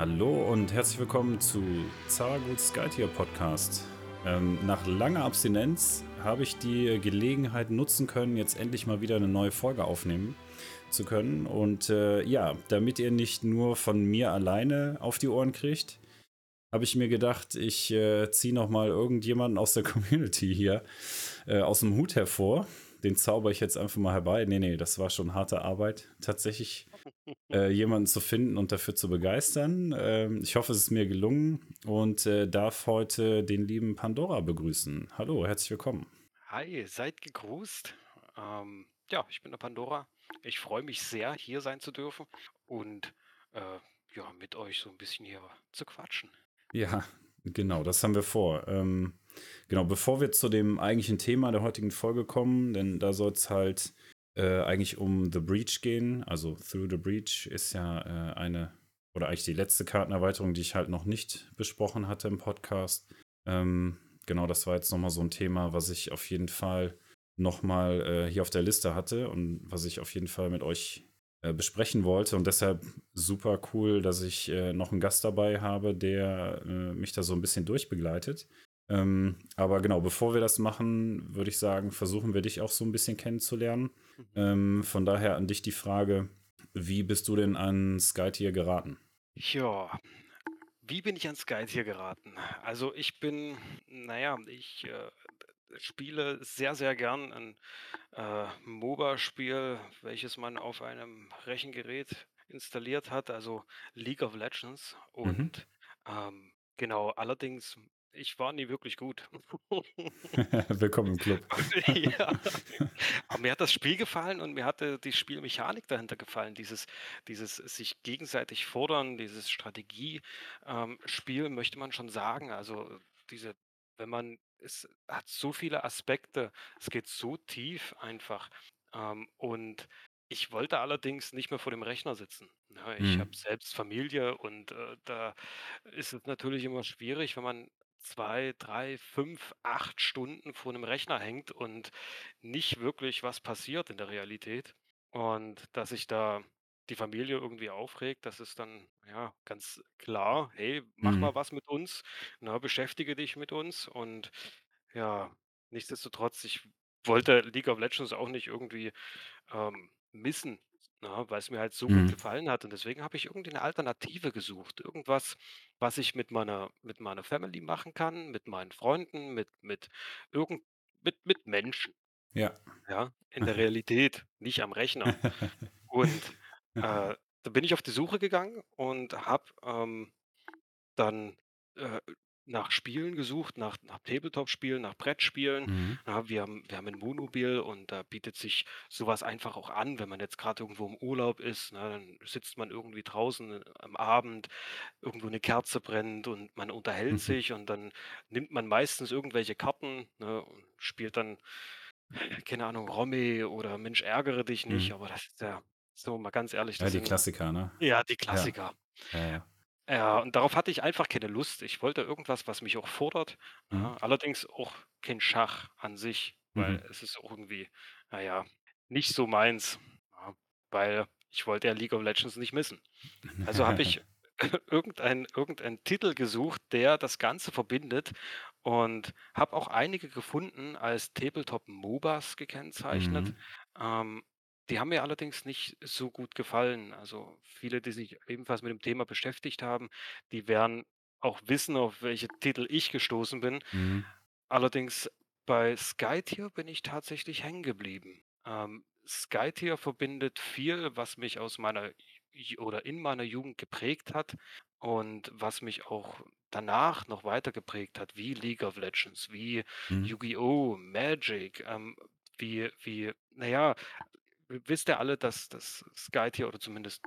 Hallo und herzlich willkommen zu Zaragut Skytier Podcast. Ähm, nach langer Abstinenz habe ich die Gelegenheit nutzen können, jetzt endlich mal wieder eine neue Folge aufnehmen zu können. Und äh, ja, damit ihr nicht nur von mir alleine auf die Ohren kriegt, habe ich mir gedacht, ich äh, ziehe noch mal irgendjemanden aus der Community hier äh, aus dem Hut hervor. Den zauber ich jetzt einfach mal herbei. Nee, nee, das war schon harte Arbeit. Tatsächlich äh, jemanden zu finden und dafür zu begeistern. Ähm, ich hoffe, es ist mir gelungen und äh, darf heute den lieben Pandora begrüßen. Hallo, herzlich willkommen. Hi, seid gegrüßt. Ähm, ja, ich bin der Pandora. Ich freue mich sehr, hier sein zu dürfen und äh, ja, mit euch so ein bisschen hier zu quatschen. Ja, genau, das haben wir vor. Ähm, genau, bevor wir zu dem eigentlichen Thema der heutigen Folge kommen, denn da soll es halt äh, eigentlich um The Breach gehen. Also Through the Breach ist ja äh, eine, oder eigentlich die letzte Kartenerweiterung, die ich halt noch nicht besprochen hatte im Podcast. Ähm, genau, das war jetzt nochmal so ein Thema, was ich auf jeden Fall nochmal äh, hier auf der Liste hatte und was ich auf jeden Fall mit euch äh, besprechen wollte. Und deshalb super cool, dass ich äh, noch einen Gast dabei habe, der äh, mich da so ein bisschen durchbegleitet. Ähm, aber genau, bevor wir das machen, würde ich sagen, versuchen wir dich auch so ein bisschen kennenzulernen. Mhm. Ähm, von daher an dich die Frage, wie bist du denn an Skytier geraten? Ja, wie bin ich an Skytier geraten? Also ich bin, naja, ich äh, spiele sehr, sehr gern ein äh, MOBA-Spiel, welches man auf einem Rechengerät installiert hat, also League of Legends. Mhm. Und mhm. ähm, genau, allerdings ich war nie wirklich gut. Willkommen im Club. ja. Aber mir hat das Spiel gefallen und mir hatte die Spielmechanik dahinter gefallen. Dieses, dieses sich gegenseitig fordern, dieses Strategiespiel, ähm, möchte man schon sagen. Also diese, wenn man, es hat so viele Aspekte, es geht so tief einfach. Ähm, und ich wollte allerdings nicht mehr vor dem Rechner sitzen. Ja, ich mhm. habe selbst Familie und äh, da ist es natürlich immer schwierig, wenn man zwei, drei, fünf, acht Stunden vor einem Rechner hängt und nicht wirklich was passiert in der Realität. Und dass sich da die Familie irgendwie aufregt, das ist dann ja ganz klar. Hey, mach Mhm. mal was mit uns, ne, beschäftige dich mit uns. Und ja, nichtsdestotrotz, ich wollte League of Legends auch nicht irgendwie ähm, missen. Ja, weil es mir halt so gut mhm. gefallen hat und deswegen habe ich irgendwie eine Alternative gesucht. Irgendwas, was ich mit meiner mit meiner Family machen kann, mit meinen Freunden, mit mit irgend mit mit Menschen, Ja. ja, in der Realität, nicht am Rechner. Und, äh, da bin ich auf die Suche gegangen und habe, ähm, dann, äh nach Spielen gesucht, nach nach Tabletop-Spielen, nach Brettspielen. Mhm. Ja, wir haben wir haben 'n Wohnmobil und da bietet sich sowas einfach auch an, wenn man jetzt gerade irgendwo im Urlaub ist, ne? Dann sitzt man irgendwie draußen äh, am Abend, irgendwo eine Kerze brennt und man unterhält Mhm. sich und dann nimmt man meistens irgendwelche Karten, ne, und spielt dann, keine Ahnung, Romy oder Mensch, ärgere dich nicht, Mhm. aber das ist ja so mal ganz ehrlich, Ja, die sind Klassiker, ne? ja, die. Klassiker. Ja, ja. Ja, und darauf hatte ich einfach keine Lust. Ich wollte irgendwas, was mich auch fordert, Mhm. ja, allerdings auch kein Schach an sich, weil Mhm. es ist auch irgendwie, naja, nicht so meins, ja, weil ich wollte ja League of Legends nicht missen. Also habe ich irgendeinen irgendeinen Titel gesucht, der das Ganze verbindet und habe auch einige gefunden als Tabletop-MOBAs gekennzeichnet. Mhm. Ähm, die haben mir allerdings nicht so gut gefallen. Also, viele, die sich ebenfalls mit dem Thema beschäftigt haben, die werden auch wissen, auf welche Titel ich gestoßen bin. Mhm. Allerdings bei Skytier bin ich tatsächlich hängen geblieben. Ähm, Skytier verbindet viel, was mich aus meiner oder in meiner Jugend geprägt hat und was mich auch danach noch weiter geprägt hat, wie League of Legends, wie Mhm. Yu-Gi-Oh!, Magic, ähm, wie wie na ja, wisst ihr alle, dass dass Skytier oder zumindest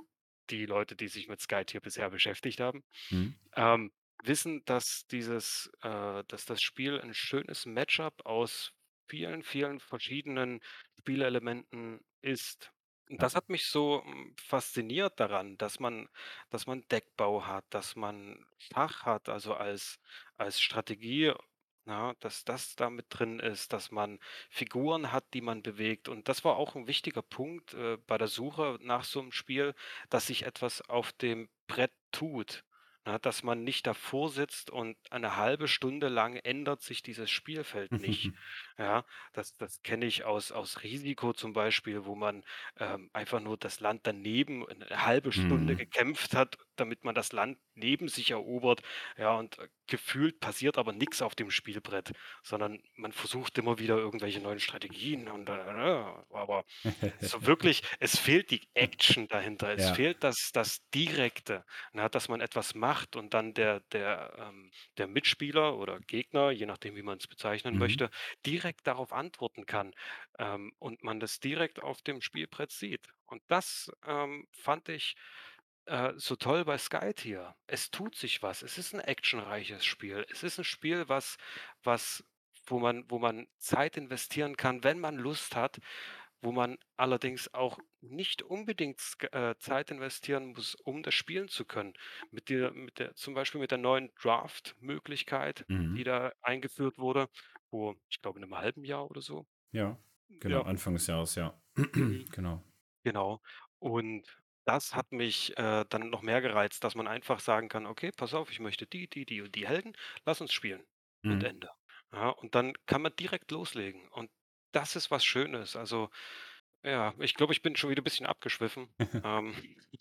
die Leute, die sich mit Skytier bisher beschäftigt haben, Mhm. ähm, wissen, dass dieses äh, dass das Spiel ein schönes Matchup aus vielen, vielen verschiedenen Spielelementen ist. Und das hat mich so, hm, fasziniert daran, dass man dass man Deckbau hat, dass man Schach hat, also als als Strategie, ja, dass das da mit drin ist, dass man Figuren hat, die man bewegt. Und das war auch ein wichtiger Punkt, äh, bei der Suche nach so einem Spiel, dass sich etwas auf dem Brett tut. ne, dass man nicht davor sitzt und eine halbe Stunde lang ändert sich dieses Spielfeld nicht. Ja, das das kenne ich aus aus Risiko zum Beispiel, wo man, ähm, einfach nur das Land daneben 'ne halbe Stunde Mhm. gekämpft hat, damit man das Land neben sich erobert. Ja, und, äh, gefühlt passiert aber nix auf dem Spielbrett, sondern man versucht immer wieder irgendwelche neuen Strategien und, äh, aber so wirklich es fehlt die Action dahinter. Es Ja. fehlt das das Direkte, ne, dass man etwas macht und dann der der, ähm der Mitspieler oder Gegner, je nachdem, wie man's bezeichnen Mhm. möchte, direkt darauf antworten kann, ähm, und man das direkt auf dem Spielbrett sieht. Und das, ähm, fand ich, äh, so toll bei Skytier. Es tut sich was. Es ist 'n actionreiches Spiel. Es ist 'n Spiel, was was wo man wo man Zeit investieren kann, wenn man Lust hat, wo man allerdings auch nicht unbedingt äh, Zeit investieren muss, um das spielen zu können. Mit der mit der zum Beispiel mit der neuen Draft-Möglichkeit, die Mhm. da eingeführt wurde, vor, ich glaube, 'nem halben Jahr oder so. Ja, genau, Ja. Anfang des Jahres, ja. Mhm. Genau. Genau. Und das hat mich, äh, dann noch mehr gereizt, dass man einfach sagen kann: „Okay, pass auf, ich möchte die, die, die und die Helden. Lass uns spielen.“ Und Mhm. Ende. Ja, und dann kann man direkt loslegen. Und das ist was Schönes. Also, ja, ich glaube, ich bin schon wieder bisschen abgeschwiffen. Ähm,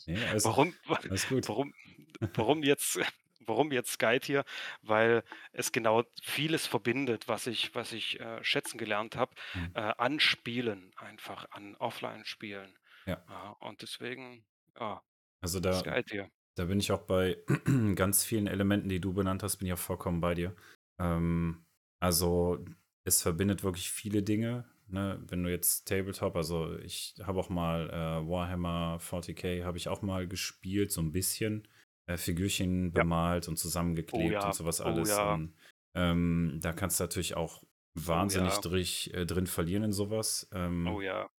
Ne, alles warum warum warum jetzt warum jetzt Skytier? Weil es genau vieles verbindet, was ich was ich, äh, schätzen gelernt habe, Mhm. äh, an Spielen einfach, an Offline-Spielen. Ja. Ja, und deswegen, ja, Also, da Skytier. da bin ich auch bei ganz vielen Elementen, die du benannt hast, bin ich auch vollkommen bei dir. Ähm, also, es verbindet wirklich viele Dinge, ne? Wenn du jetzt Tabletop also, ich habe auch mal, äh, Warhammer 40K habe ich auch mal gespielt, so 'n bisschen, äh, Figürchen Ja. bemalt und Oh zusammengeklebt und ja, so was oh alles. ja. Und, ähm, da kannst du natürlich auch Oh wahnsinnig ja. drich äh, drin verlieren in so was. Oh Ähm, ja.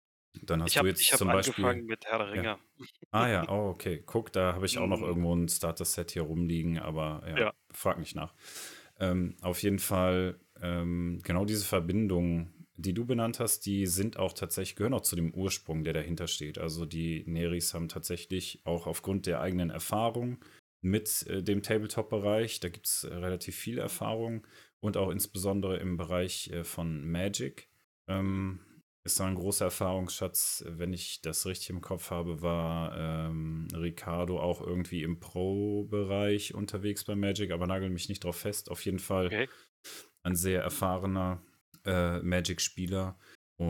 dann Ich hast du habe ich jetzt habe zum angefangen Beispiel mit Herr der ja. Ringe. Ah ja, oh, okay. Guck, da habe ich auch noch Mhm. irgendwo 'n Starter-Set hier rumliegen, aber ja, frage nicht nach. Ähm, auf jeden Fall, ähm, genau diese Verbindungen, die du benannt hast, die sind auch tatsächlich gehören auch zu dem Ursprung, der dahinter steht. Also, die Neris haben tatsächlich auch aufgrund der eigenen Erfahrung mit, äh, dem Tabletop-Bereich da gibt's, äh, relativ viel Erfahrung und auch insbesondere im Bereich, äh, von Magic, ähm, ist da 'n großer Erfahrungsschatz. Wenn ich das richtig im Kopf habe, war, ähm, Ricardo auch irgendwie im Pro-Bereich unterwegs bei Magic, aber nagel mich nicht drauf fest. Auf jeden Fall Okay. Ein sehr erfahrener, äh, Magic-Spieler.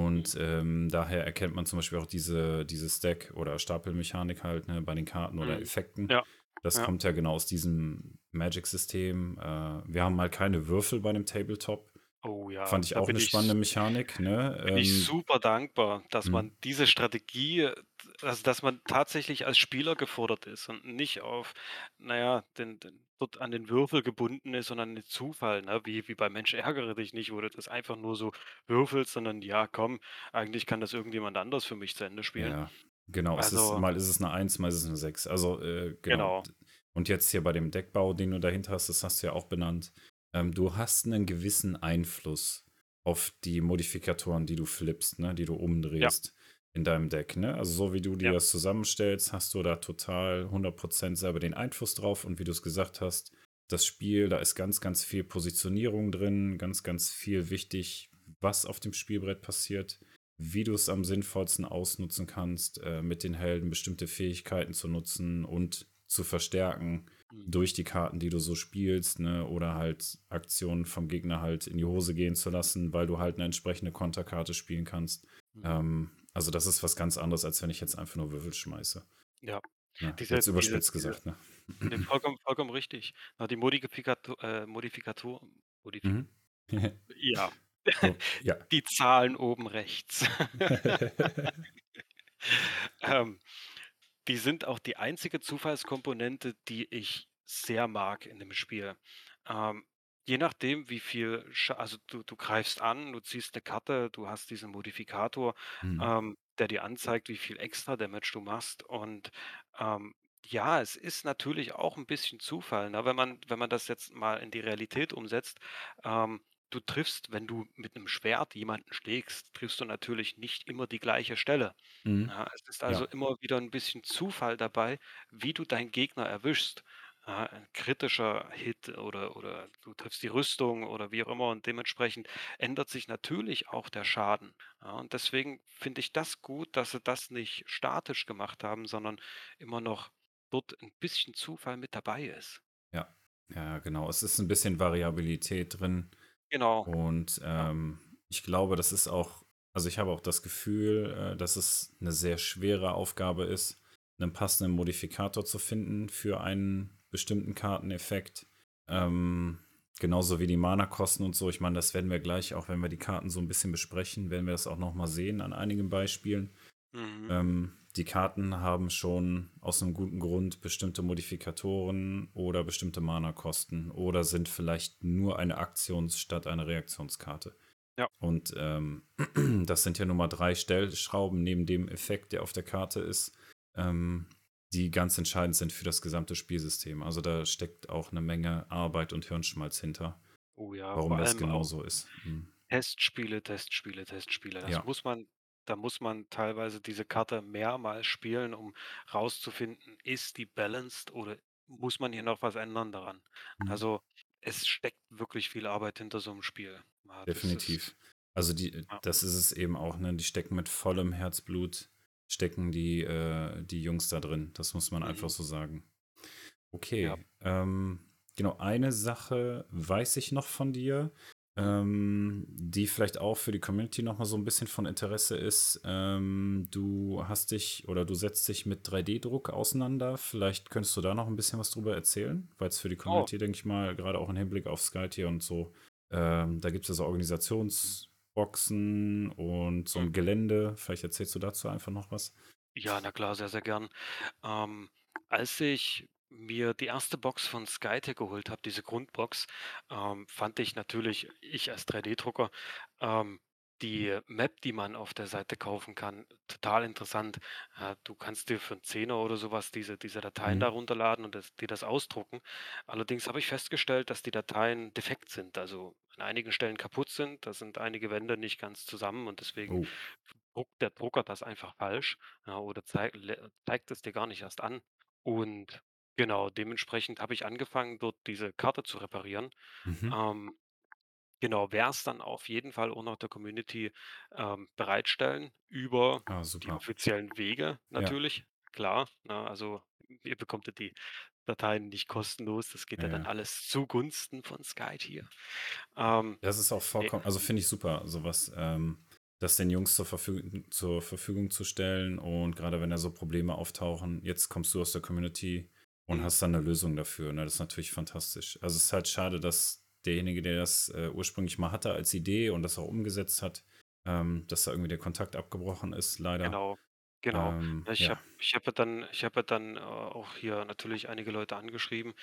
Mhm. Und, ähm, daher erkennt man zum Beispiel auch diese diese Stack oder Stapelmechanik halt, ne, bei den Karten oder Mhm. Effekten. Ja, Das ja. kommt ja genau aus diesem Magic-System. Äh, wir haben halt keine Würfel bei 'nem Tabletop. Oh ja, Fand ich auch bin 'ne ich spannende Mechanik, ne? bin ich Ähm super dankbar, dass Mhm. man diese Strategie also, dass man tatsächlich als Spieler gefordert ist und nicht auf, na ja, den den dort an den Würfel gebunden ist und an den Zufall, ne, wie wie bei Mensch ärgere dich nicht, wo du das einfach nur so würfelst, sondern ja, komm, eigentlich kann das irgendjemand anders für mich zu Ende spielen. Ja, genau. Es ist Also mal ist es 'ne 1, mal ist es 'ne 6. Also, äh, genau. Genau. Und jetzt hier bei dem Deckbau, den du dahinter hast, das hast du ja auch benannt. Ähm, du hast 'nen gewissen Einfluss auf die Modifikatoren, die du flippst, ne, die du Ja. In deinem Deck, ne? Also, so wie du dir Ja. das zusammenstellst, hast du da total 100 % selber den Einfluss drauf. Und wie du's gesagt hast, das Spiel, da ist ganz, ganz viel Positionierung drin, ganz, ganz viel wichtig, was auf dem Spielbrett passiert, wie du's am sinnvollsten ausnutzen kannst, äh, mit den Helden bestimmte Fähigkeiten zu nutzen und zu verstärken Mhm. durch die Karten, die du so spielst, ne? Oder halt Aktionen vom Gegner halt in die Hose gehen zu lassen, weil du halt 'ne entsprechende Konterkarte spielen kannst. Mhm. Ähm, also, das ist was ganz anderes, als wenn ich jetzt einfach nur Würfel schmeiße. Ja, Ne, diese jetzt überspitzt diese gesagt, ne? vollkommen vollkommen richtig. Ja, die Modifikato äh, Modifikator Modifik Mhm. ja, So, ja. die Zahlen oben rechts. Ähm, die sind auch die einzige Zufallskomponente, die ich sehr mag in dem Spiel. Ähm, je nachdem, wie viel Scha also, du du greifst an, du ziehst 'ne Karte, du hast diesen Modifikator, Mhm. ähm, der dir anzeigt, wie viel Extra-Damage du machst. Und, ähm, ja, es ist natürlich auch 'n bisschen Zufall, ne? Wenn man wenn man das jetzt mal in die Realität umsetzt, ähm, du triffst, wenn du mit 'nem Schwert jemanden schlägst, triffst du natürlich nicht immer die gleiche Stelle. Mhm. Ja, es ist also Ja. immer wieder 'n bisschen Zufall dabei, wie du deinen Gegner erwischst. Ja, ein kritischer Hit oder oder du triffst die Rüstung oder wie auch immer und dementsprechend ändert sich natürlich auch der Schaden. Ja, und deswegen finde ich das gut, dass sie das nicht statisch gemacht haben, sondern immer noch dort ein bisschen Zufall mit dabei ist. Ja, ja, genau. Es ist ein bisschen Variabilität drin Genau, und ähm, ich glaube, das ist auch, also ich habe auch das Gefühl, äh, dass es eine sehr schwere Aufgabe ist, einen passenden Modifikator zu finden für einen bestimmten Karteneffekt. Ähm, genauso wie die Mana-Kosten und so. Ich meine, das werden wir gleich, auch wenn wir die Karten so ein bisschen besprechen, werden wir das auch nochmal sehen an einigen Beispielen. Mhm. Ähm, die Karten haben schon aus einem guten Grund bestimmte Modifikatoren oder bestimmte Mana-Kosten oder sind vielleicht nur eine Aktions- statt eine Reaktionskarte. Ja. Und ähm, das sind ja nur mal drei Stellschrauben neben dem Effekt, der auf der Karte ist, ähm, die ganz entscheidend sind für das gesamte Spielsystem. Also da steckt auch eine Menge Arbeit und Hirnschmalz hinter, Oh ja, warum das genau so ist. Mhm. Testspiele, Testspiele, Testspiele. Das Ja. muss man da muss man teilweise diese Karte mehrmals spielen, um rauszufinden, ist die balanced oder muss man hier noch was ändern daran? Mhm. Also, es steckt wirklich viel Arbeit hinter so einem Spiel. Ja, ist Definitiv. Also die, ja. das ist es eben auch, ne? Die stecken mit vollem Herzblut, stecken die, äh, die Jungs da drin. Das muss man einfach Mhm. so sagen. Ja. Okay. Ähm, genau, eine Sache weiß ich noch von dir, ähm, die vielleicht auch für die Community nochmal so ein bisschen von Interesse ist. Ähm, du hast dich oder du setzt dich mit 3D-Druck auseinander. Vielleicht könntest du da noch ein bisschen was drüber erzählen, weil es für die Oh. Community, denke ich mal, gerade auch im Hinblick auf Skytier und so, ähm, da gibt es ja so Organisationsboxen und so Mhm. ein Gelände. Vielleicht erzählst du dazu einfach noch was. Ja, na klar, sehr, sehr gern. Ähm, als ich mir die erste Box von Skytech geholt habe, diese Grundbox, ähm, fand ich natürlich, ich als 3D-Drucker, ähm, die Map, die man auf der Seite kaufen kann, total interessant. Äh, du kannst dir für 'n Zehner oder sowas diese diese Dateien da Mhm. runterladen und das dir das ausdrucken. Allerdings habe ich festgestellt, dass die Dateien defekt sind, also an einigen Stellen kaputt sind. Da sind einige Wände nicht ganz zusammen und deswegen Oh. druckt der Drucker das einfach falsch, ja, oder zei lä zeigt es dir gar nicht erst an. Und genau, dementsprechend habe ich angefangen, dort diese Karte zu reparieren. Mhm. Ähm, genau, werde es dann auf jeden Fall auch noch der Community, ähm, bereitstellen über Ah, die super. offiziellen Wege Ja. natürlich, klar, ne? Also, ihr bekommt ja die Dateien nicht kostenlos, das geht Ja, dann ja. alles zugunsten von Skytier. Ähm, Das ist auch ne vollkommen, also finde ich super, sowas, ähm, das den Jungs zur Verfügung, zur Verfügung zu stellen. Und gerade wenn da so Probleme auftauchen, jetzt kommst du aus der Community und mhm, hast dann eine Lösung dafür. Ne? Das ist natürlich fantastisch. Also es ist halt schade, dass derjenige, der das äh, ursprünglich mal hatte als Idee und das auch umgesetzt hat, ähm, dass da irgendwie der Kontakt abgebrochen ist, leider. genau, genau. Ähm, ich ja. habe ich ja dann ich habe ja dann, äh, auch hier natürlich einige Leute angeschrieben,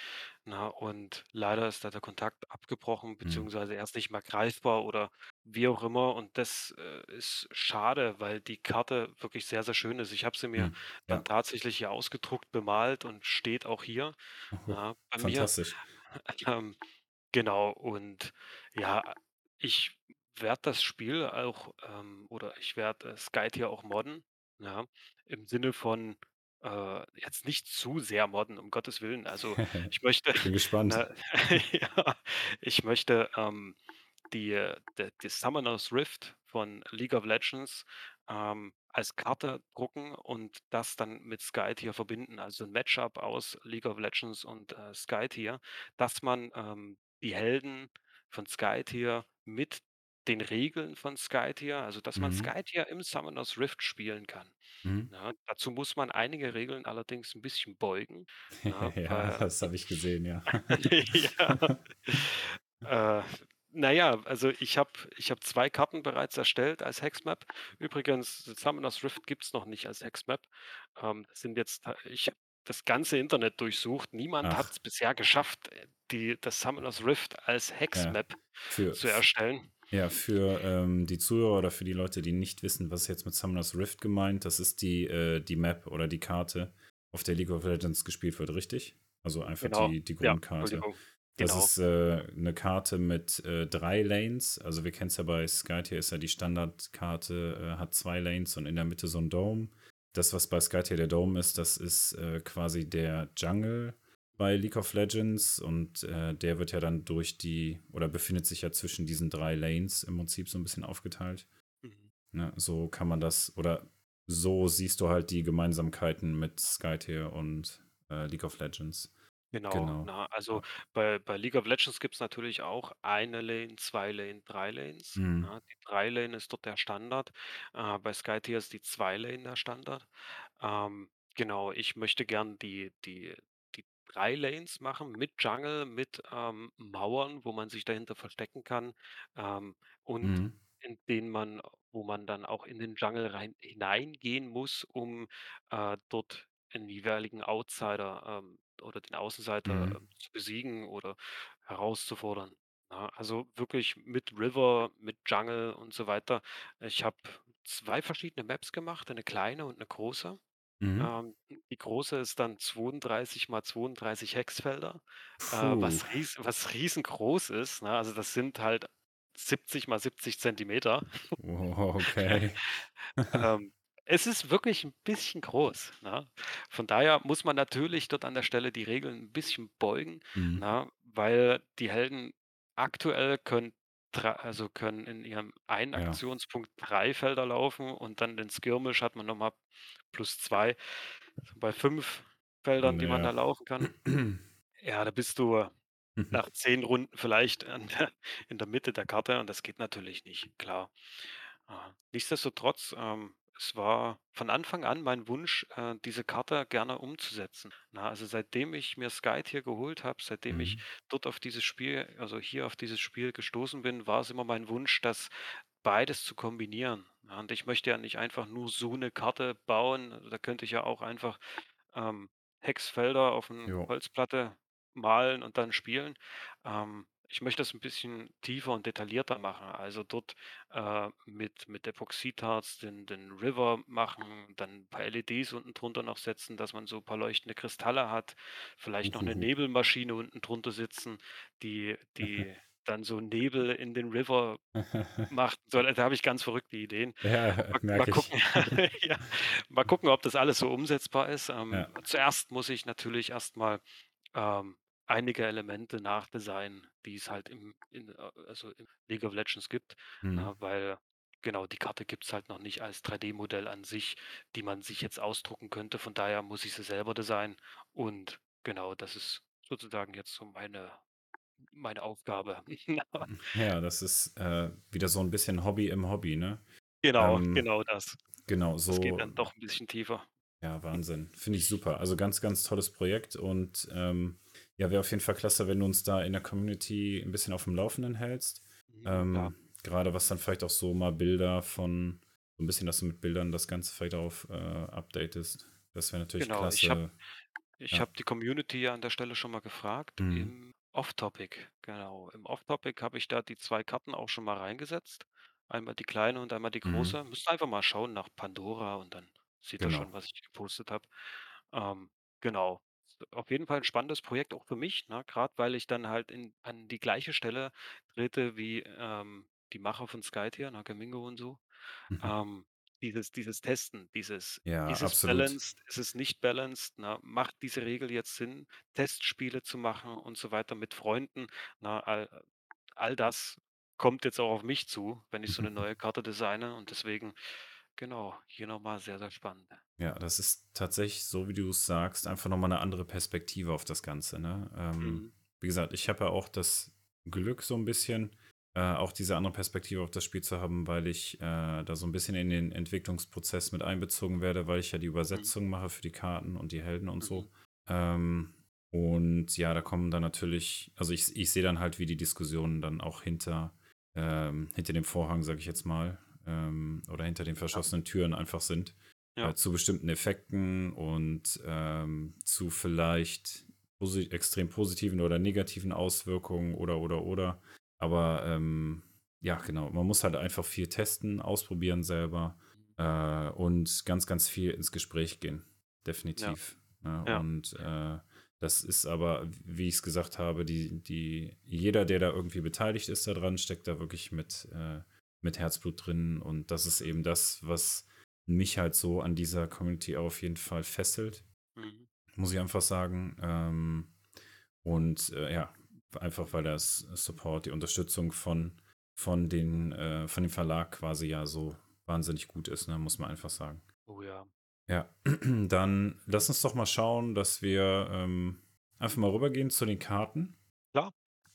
na, und leider ist da der Kontakt abgebrochen, Hm. beziehungsweise er ist nicht mehr greifbar oder wie auch immer und das, äh, ist schade, weil die Karte wirklich sehr, sehr schön ist. Ich habe sie mir Hm. dann Ja. tatsächlich hier ausgedruckt, bemalt und steht auch hier, Oh, ja, bei mir. fantastisch. Ähm, genau und ja, ich werde das Spiel auch, ähm oder ich werde, äh, Skytier auch modden, ja, im Sinne von, äh, jetzt nicht zu sehr modden, um Gottes Willen. Also, ich möchte, Bin gespannt. ne ja, ich möchte, ähm, die äh, de die Summoner's Rift von League of Legends, ähm, als Karte drucken und das dann mit Skytier verbinden. Also 'n Matchup aus League of Legends und, äh, Skytier, dass man, ähm, die Helden von Skytier mit den Regeln von Skytier also, dass man Mhm. Skytier im Summoner's Rift spielen kann. Mhm. Ja, dazu muss man einige Regeln allerdings 'n bisschen beugen, ja, Ja, weil das habe ich gesehen, ja. ja. Äh, na ja, also ich habe ich habe 2 Karten bereits erstellt als Hexmap. Übrigens, Summoner's Rift gibt's noch nicht als Hexmap. Ähm, das sind jetzt ta ich das ganze Internet durchsucht. Niemand Ach, hat's bisher geschafft, die das Summoner's Rift als ja. Hexmap Für, zu erstellen. ja, für ähm, die Zuhörer oder für die Leute, die nicht wissen, was jetzt mit Summoner's Rift gemeint, das ist die, äh, die Map oder die Karte, auf der League of Legends gespielt wird, richtig? Also einfach Genau. die, die Ja, Grundkarte. Entschuldigung. Das Genau. ist äh, eine Karte mit äh, drei Lanes. Also wir kennen es ja bei Skytier, ist ja die Standardkarte, äh, hat zwei Lanes und in der Mitte so ein Dome. Das, was bei Skytier der Dome ist, das ist äh, quasi der Jungle. bei League of Legends und äh, der wird ja dann durch die, oder befindet sich ja zwischen diesen drei Lanes im Prinzip so ein bisschen aufgeteilt. Mhm. Ne, so kann man das, oder so siehst du halt die Gemeinsamkeiten mit Skytier und äh, League of Legends. Genau, Genau. na, also bei, bei League of Legends gibt es natürlich auch eine Lane, zwei Lane, drei Lanes. Mhm. Ja, die drei Lane ist dort der Standard. Äh, bei Skytier ist die zwei Lane der Standard. Ähm, genau, ich möchte gern die, die, die drei Lanes machen mit Jungle, mit ähm, Mauern, wo man sich dahinter verstecken kann ähm, und Mhm. in denen man, wo man dann auch in den Jungle rein hineingehen muss, um äh, dort einen jeweiligen Outsider ähm, oder den Außenseiter Mhm. ähm, zu besiegen oder herauszufordern. Ja, also wirklich mit River, mit Jungle und so weiter. Ich habe zwei verschiedene Maps gemacht, eine kleine und eine große. Mhm. Ähm, die große ist dann 32 mal 32 Hexfelder, äh, was ries was riesengroß ist, ne? Also, das sind halt 70 mal 70 Zentimeter. Oh, okay. Ähm, es ist wirklich ein bisschen groß, ne? Von daher muss man natürlich dort an der Stelle die Regeln ein bisschen beugen, Mhm. ne, weil die Helden aktuell können drei also, können in ihrem einen Ja. Aktionspunkt 3 Felder laufen und dann den Skirmish hat man noch mal +2. So bei 5 Feldern, die man da laufen kann. Ja, da bist du nach 10 Runden vielleicht der in der Mitte der Karte und das geht natürlich nicht, klar. Ah, nichtsdestotrotz, ähm, es war von Anfang an mein Wunsch, äh, diese Karte gerne umzusetzen. Na, also seitdem ich mir Skytier geholt habe, seitdem ich Mhm. dort auf dieses Spiel also hier auf dieses Spiel gestoßen bin, war es immer mein Wunsch, das beides zu kombinieren. Ja, und ich möchte ja nicht einfach nur so eine Karte bauen. Also da könnte ich ja auch einfach, ähm, Hexfelder auf 'n Jo. Holzplatte malen und dann spielen. Ähm, ich möchte das ein bisschen tiefer und detaillierter machen. Also dort äh, mit, mit Epoxidharz den, den River machen, dann ein paar LEDs unten drunter noch setzen, dass man so ein paar leuchtende Kristalle hat, vielleicht noch eine Uhuhu. Nebelmaschine unten drunter sitzen, die, die dann so Nebel in den River macht. So, da habe ich ganz verrückte Ideen. Ja, Mal, mal gucken, ja, mal gucken, ob das alles so umsetzbar ist. Ähm, Ja. zuerst muss ich natürlich erstmal ähm, einige Elemente nachdesignen, die es halt im, in, äh, also im League of Legends gibt, Mhm. na, weil genau die Karte gibt es halt noch nicht als 3D-Modell an sich, die man sich jetzt ausdrucken könnte. Von daher muss ich sie selber designen und genau, das ist sozusagen jetzt so meine, meine Aufgabe. Ja, das ist äh, wieder so ein bisschen Hobby im Hobby, ne? genau, Ähm, genau das. genau, Das geht so, dann doch ein bisschen tiefer. ja, Wahnsinn. Finde ich super. Also ganz, ganz tolles Projekt und ähm, ja, wäre auf jeden Fall klasse, wenn du uns da in der Community ein bisschen auf dem Laufenden hältst. Mhm, klar. Ähm, gerade was dann vielleicht auch so mal Bilder von, so ein bisschen, dass du mit Bildern das Ganze vielleicht auf äh, updatest. Das wäre natürlich Genau, ich habe klasse. Ich Ja. habe die Community ja an der Stelle schon mal gefragt Mhm. im Off-Topic, genau. Im Off-Topic habe ich da die 2 Karten auch schon mal reingesetzt. Einmal die kleine und einmal die Mhm. große. Müsst einfach mal schauen nach Pandora und dann seht ihr Genau. schon, was ich gepostet habe. Ähm, genau. Auf jeden Fall ein spannendes Projekt auch für mich, ne, grad weil ich dann halt in an die gleiche Stelle trete wie, ähm, die Macher von Skytier, Nakamingo und so. Mhm. Ähm, dieses dieses Testen, dieses Ja, ist es absolut. balanced, ist es nicht balanced, ne? Macht diese Regel jetzt Sinn, Testspiele zu machen und so weiter mit Freunden, ne? All all das kommt jetzt auch auf mich zu, wenn ich so 'ne neue Karte designe und deswegen, genau, hier noch mal sehr, sehr spannend. Ja, das ist tatsächlich so, wie du es sagst, einfach noch mal 'ne andere Perspektive auf das Ganze, ne? Ähm, Mhm, wie gesagt, ich habe ja auch das Glück so ein bisschen, äh, auch diese andere Perspektive auf das Spiel zu haben, weil ich, äh, da so ein bisschen in den Entwicklungsprozess mit einbezogen werde, weil ich ja die mhm, Übersetzung mache für die Karten und die Helden und mhm, so. Ähm, und ja, da kommen dann natürlich also, ich ich sehe dann halt, wie die Diskussionen dann auch hinter ähm, hinter dem Vorhang, sage ich jetzt mal, ähm, oder hinter den verschlossenen Türen einfach sind ja, äh, zu bestimmten Effekten und ähm, zu vielleicht posi extrem positiven oder negativen Auswirkungen oder oder oder. Aber ähm, ja, genau, man muss halt einfach viel testen, ausprobieren selber äh, und ganz, ganz viel ins Gespräch gehen. Definitiv. Ja, ja, und äh, das ist aber, wie ich es gesagt habe, die, die, jeder, der da irgendwie beteiligt ist daran, steckt da wirklich mit, äh, mit Herzblut drin. Und das ist eben das, was mich halt so an dieser Community auf jeden Fall fesselt, mhm, muss ich einfach sagen. Ähm, Und äh, ja, einfach weil das Support, die Unterstützung von, von, den, äh, von dem Verlag quasi ja so wahnsinnig gut ist, ne, muss man einfach sagen. Oh ja. Ja, dann lass uns doch mal schauen, dass wir ähm, einfach mal rübergehen zu den Karten. Klar.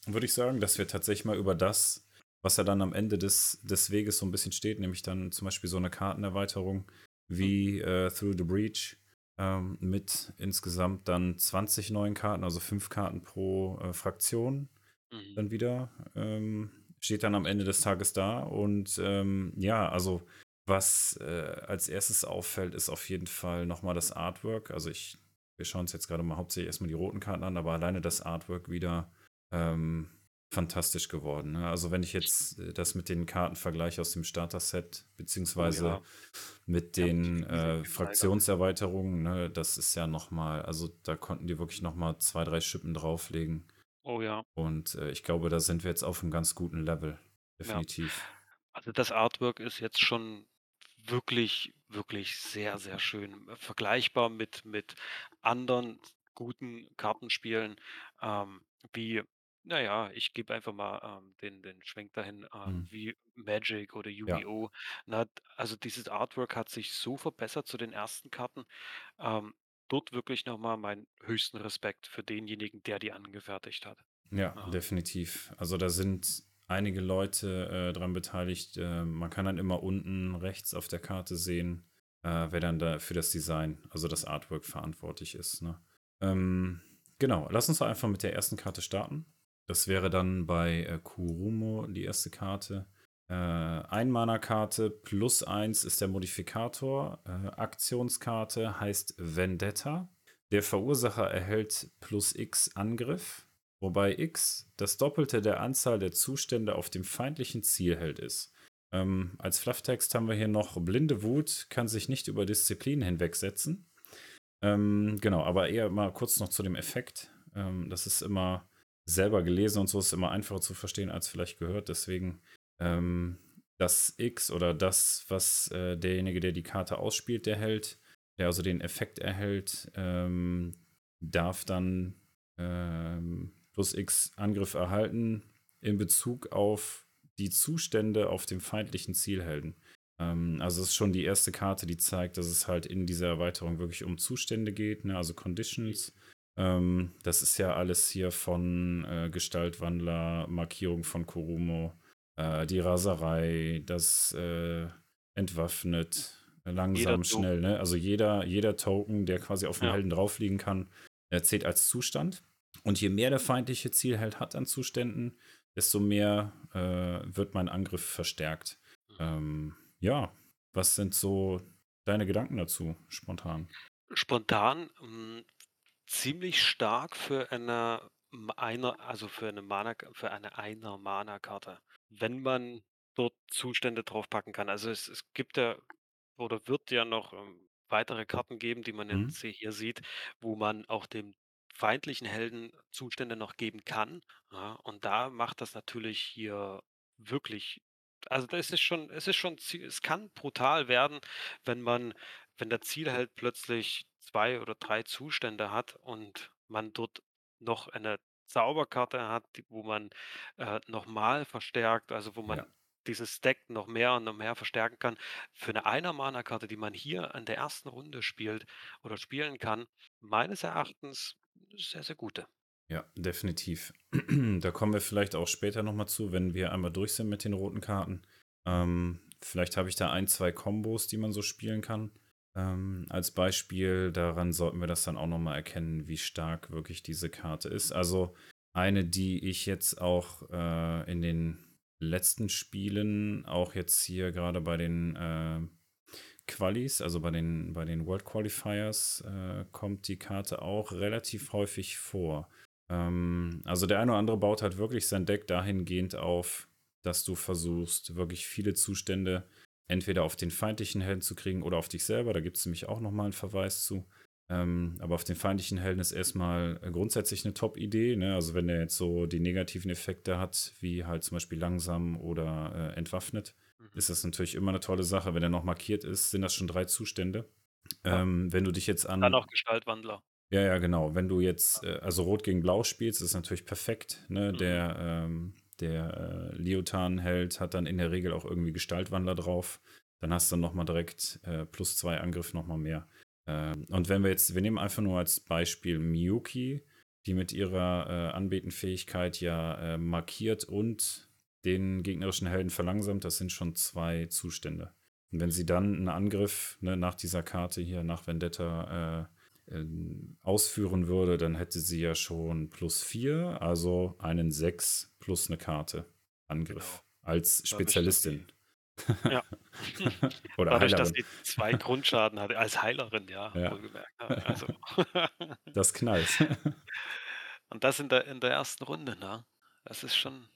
Würde ich sagen, dass wir tatsächlich mal über das, was ja dann am Ende des, des Weges so ein bisschen steht, nämlich dann zum Beispiel so eine Kartenerweiterung wie äh, Through the Breach ähm, mit insgesamt dann 20 neuen Karten, also fünf Karten pro äh, Fraktion Mhm. dann wieder. Ähm, steht dann am Ende des Tages da. Und ähm, ja, also was äh, als erstes auffällt, ist auf jeden Fall nochmal das Artwork. Also ich, wir schauen uns jetzt gerade mal hauptsächlich erstmal die roten Karten an, aber alleine das Artwork wieder ähm, fantastisch geworden. Ne? Also wenn ich jetzt äh, das mit den Karten vergleiche aus dem Starter-Set, beziehungsweise ja. mit Ja, den sind äh. Fraktionserweiterungen, ne, das ist ja nochmal, also da konnten die wirklich nochmal zwei, drei Schippen drauflegen. Oh ja. Und äh, ich glaube, da sind wir jetzt auf einem ganz guten Level. Definitiv. Also das Artwork ist jetzt schon wirklich, wirklich sehr, sehr schön. Äh, Vergleichbar mit, mit anderen guten Kartenspielen, ähm, wie, naja, ich gebe einfach mal ähm, den, den Schwenk dahin, ähm, Mhm. wie Magic oder Yu-Gi-Oh! D- also dieses Artwork hat sich so verbessert zu den ersten Karten. Ähm, dort wirklich nochmal meinen höchsten Respekt für denjenigen, der die angefertigt hat. Ja, Ja. definitiv. Also da sind einige Leute äh, dran beteiligt. Äh, man kann dann immer unten rechts auf der Karte sehen, äh, wer dann da für das Design, also das Artwork verantwortlich ist. Ne? Ähm, genau, lass uns doch einfach mit der ersten Karte starten. Das wäre dann bei äh, Kurumo die erste Karte. Äh, Ein-Mana-Karte plus eins ist der Modifikator. Äh, Aktionskarte heißt Vendetta. Der Verursacher erhält plus X Angriff wobei x das Doppelte der Anzahl der Zustände auf dem feindlichen Zielheld ist. Ähm, als Flufftext haben wir hier noch blinde Wut kann sich nicht über Disziplin hinwegsetzen. Ähm, genau, aber eher mal kurz noch zu dem Effekt. Ähm, das ist immer selber gelesen und so ist immer einfacher zu verstehen als vielleicht gehört. Deswegen ähm, das X oder das, was äh, derjenige, der die Karte ausspielt, der hält, der also den Effekt erhält, ähm, darf dann ähm, plus X Angriff erhalten in Bezug auf die Zustände auf dem feindlichen Zielhelden. Ähm, also es ist schon die erste Karte, die zeigt, dass es halt in dieser Erweiterung wirklich um Zustände geht, ne? also Conditions. Ähm, das ist ja alles hier von äh, Gestaltwandler, Markierung von Kurumo, äh, die Raserei, das äh, entwaffnet, langsam, Token. schnell. Ne? Also jeder, jeder Token, der quasi auf dem Ja. Helden drauf liegen kann, äh, zählt als Zustand. Und je mehr der feindliche Zielheld hat an Zuständen, desto mehr äh, wird mein Angriff verstärkt. Ähm, ja, was sind so deine Gedanken dazu, spontan? Spontan ähm, ziemlich stark für eine m- einer, also für eine Mana, für eine einer Mana-Karte, wenn man dort Zustände draufpacken kann. Also es, es gibt ja oder wird ja noch ähm, weitere Karten geben, die man Mhm. jetzt hier sieht, wo man auch dem feindlichen Helden Zustände noch geben kann. Ja, und da macht das natürlich hier wirklich, also da ist es schon, es ist schon, zie- es kann brutal werden, wenn man wenn der Zielheld plötzlich 2 oder 3 Zustände hat und man dort noch eine Zauberkarte hat, wo man, äh, nochmal verstärkt, also wo man Ja. dieses Stack noch mehr und noch mehr verstärken kann. Für eine Einer-Mana-Karte, die man hier in der ersten Runde spielt oder spielen kann, meines Erachtens sehr, sehr gute. Ja, definitiv. da kommen wir vielleicht auch später nochmal zu, wenn wir einmal durch sind mit den roten Karten. Ähm, vielleicht habe ich da ein, zwei Kombos, die man so spielen kann. Ähm, als Beispiel, daran sollten wir das dann auch nochmal erkennen, wie stark wirklich diese Karte ist. Also eine, die ich jetzt auch äh, in den letzten Spielen, auch jetzt hier gerade bei den äh, Qualis, also bei den, bei den World Qualifiers, äh, kommt die Karte auch relativ häufig vor. Ähm, also der eine oder andere baut halt wirklich sein Deck dahingehend auf, dass du versuchst, wirklich viele Zustände entweder auf den feindlichen Helden zu kriegen oder auf dich selber. Da gibt es nämlich auch nochmal einen Verweis zu. Ähm, aber auf den feindlichen Helden ist erstmal äh, grundsätzlich eine Top-Idee. Ne? Also wenn der jetzt so die negativen Effekte hat, wie halt zum Beispiel langsam oder äh, entwaffnet, Mhm. ist das natürlich immer eine tolle Sache. Wenn er noch markiert ist, sind das schon drei Zustände. Ja. Ähm, wenn du dich jetzt an Dann auch Gestaltwandler. Ja, ja, genau. Wenn du jetzt äh, also Rot gegen Blau spielst, ist natürlich perfekt. Ne? Mhm. Der, ähm, der äh, Leotan-Held hat dann in der Regel auch irgendwie Gestaltwandler drauf. Dann hast du nochmal direkt äh, plus zwei Angriff nochmal mehr. Ähm, und wenn wir jetzt, wir nehmen einfach nur als Beispiel Miyuki, die mit ihrer äh, Anbetenfähigkeit ja äh, markiert und den gegnerischen Helden verlangsamt, das sind schon zwei Zustände. Und wenn sie dann einen Angriff ne, nach dieser Karte hier, nach Vendetta, äh, ausführen würde, dann hätte sie ja schon plus vier, also einen sechs plus eine Karte Angriff Genau. als dass Spezialistin. Ja. Oder Dadurch, dass Heilerin. die zwei Grundschaden hatte, als Heilerin, ja, Ja. wohlgemerkt. Ja, also. Das knallt. Und das in der, in der ersten Runde, ne? Das ist schon,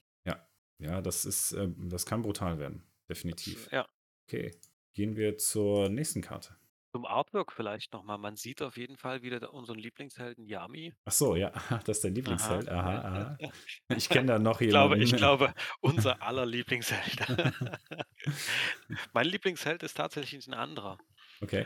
ja, das ist, äh, das kann brutal werden. Definitiv. ja. Okay. Gehen wir zur nächsten Karte. Zum Artwork vielleicht nochmal. Man sieht auf jeden Fall wieder da- unseren Lieblingshelden Yami. Ach so, ja, das ist dein Lieblingsheld. Aha, aha. Ich kenne da noch Ich glaube, jemanden. ich glaube, unser aller Lieblingsheld. mein Lieblingsheld ist tatsächlich ein anderer. Okay.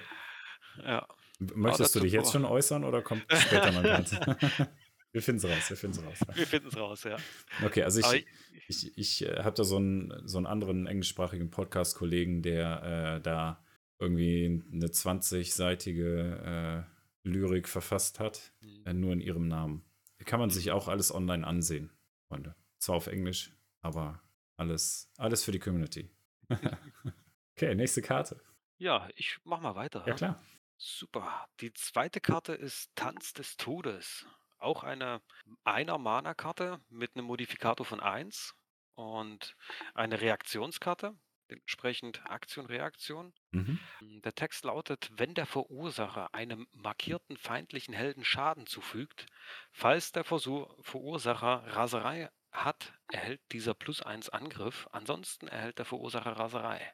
Ja. Möchtest du dich jetzt vor. schon äußern oder kommt später noch ein Karte? wir finden es raus, wir finden es raus. Wir finden es raus, ja. Okay, also Aber ich, ich, ich äh, habe da so einen, so einen anderen englischsprachigen Podcast-Kollegen, der äh, da irgendwie eine 20-seitige äh, Lyrik verfasst hat, Mhm. äh, nur in ihrem Namen. Kann man sich auch alles online ansehen, Freunde. Zwar auf Englisch, aber alles, alles für die Community. okay, nächste Karte. Ja, ich mach mal weiter. Ja, klar. Super. Die zweite Karte ist Tanz des Todes. Auch eine einer Mana-Karte mit einem Modifikator von 1 und eine Reaktionskarte, dementsprechend Aktion, Reaktion. Mhm. Der Text lautet, wenn der Verursacher einem markierten feindlichen Helden Schaden zufügt, falls der Versuch, Verursacher Raserei hat, erhält dieser plus 1 Angriff, ansonsten erhält der Verursacher Raserei.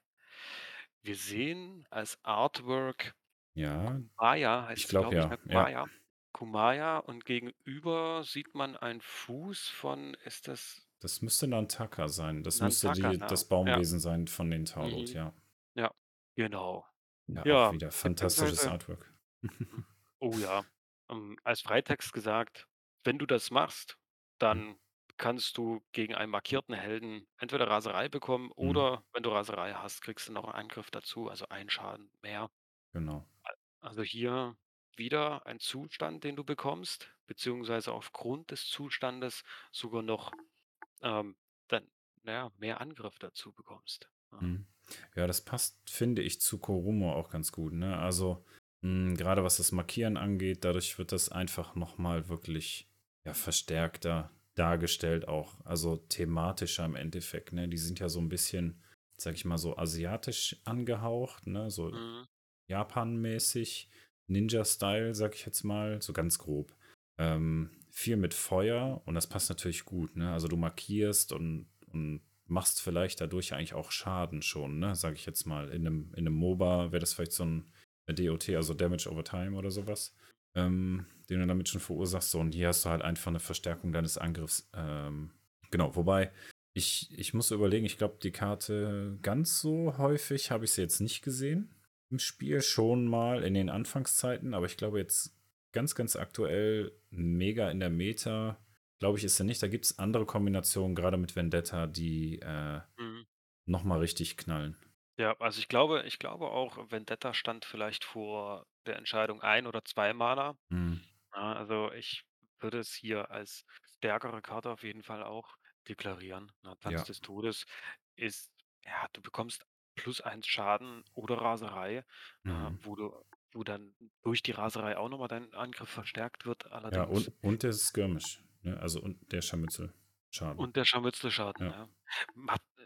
Wir sehen als Artwork Ja, Kumaya, heißt Ich es, glaub, glaube ja, ich, ne? ja. Kumaya. Kumaya und gegenüber sieht man einen Fuß von, ist das, das müsste Nantaka sein. Das Nantaka, müsste die, ne? das Ja. Baumwesen sein von den Taurot, Mhm. ja. genau. Ja, Ja, auch wieder fantastisches beziehungsweise- Artwork. Oh ja. Ähm, als Freitext gesagt, wenn du das machst, dann kannst du gegen einen markierten Helden entweder Raserei bekommen Mhm. oder wenn du Raserei hast, kriegst du noch einen Angriff dazu, also einen Schaden mehr. Genau. Also hier wieder ein Zustand, den du bekommst, beziehungsweise aufgrund des Zustandes sogar noch ähm, dann, naja, mehr Angriff dazu bekommst. Ja. Mhm. Ja, das passt, finde ich, zu Korumo auch ganz gut. Ne? Also, mh, gerade was das Markieren angeht, dadurch wird das einfach nochmal wirklich ja, verstärkter dargestellt, auch. Also thematischer im Endeffekt. Ne? Die sind ja so ein bisschen, sag ich mal, so asiatisch angehaucht, ne? so Mhm. Japan-mäßig, Ninja-Style, sag ich jetzt mal, so ganz grob. Ähm, viel mit Feuer und das passt natürlich gut. Ne? Also du markierst und, und machst vielleicht dadurch eigentlich auch Schaden schon, ne? sag ich jetzt mal. In einem, in einem MOBA wäre das vielleicht so ein DOT, also Damage over Time oder sowas, ähm, den du damit schon verursachst. So, und hier hast du halt einfach eine Verstärkung deines Angriffs. Ähm, genau, wobei ich, ich muss überlegen, ich glaube, die Karte ganz so häufig habe ich sie jetzt nicht gesehen im Spiel schon mal in den Anfangszeiten, aber ich glaube jetzt ganz, ganz aktuell mega in der Meta, glaube ich, ist er nicht. Da gibt es andere Kombinationen, gerade mit Vendetta, die äh, Mhm. nochmal richtig knallen. Ja, also ich glaube, ich glaube auch, Vendetta stand vielleicht vor der Entscheidung ein oder zwei Mana. Mhm. Ja, also ich würde es hier als stärkere Karte auf jeden Fall auch deklarieren. Na, Tanz Ja. des Todes ist, ja, du bekommst plus eins Schaden oder Raserei, ja, Mhm. wo du, wo dann durch die Raserei auch nochmal dein Angriff verstärkt wird, Ja, allerdings. und, und der Skirmish, ne? also und der Scharmützel. Schaden. Und der Scharmützelschaden, Ja. ja.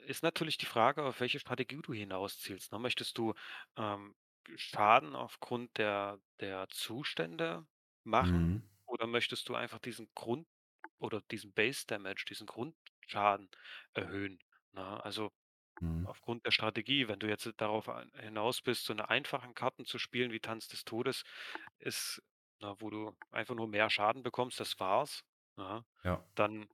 Ist natürlich die Frage, auf welche Strategie du hinauszielst, ne? Möchtest du, ähm, Schaden aufgrund der der Zustände machen Mhm. oder möchtest du einfach diesen Grund oder diesen Base Damage, diesen Grundschaden erhöhen, ne? Also, Mhm. aufgrund der Strategie, wenn du jetzt darauf hinaus bist, so 'ne einfachen Karten zu spielen wie Tanz des Todes, ist na, wo du einfach nur mehr Schaden bekommst, das war's, ja. Ja. Dann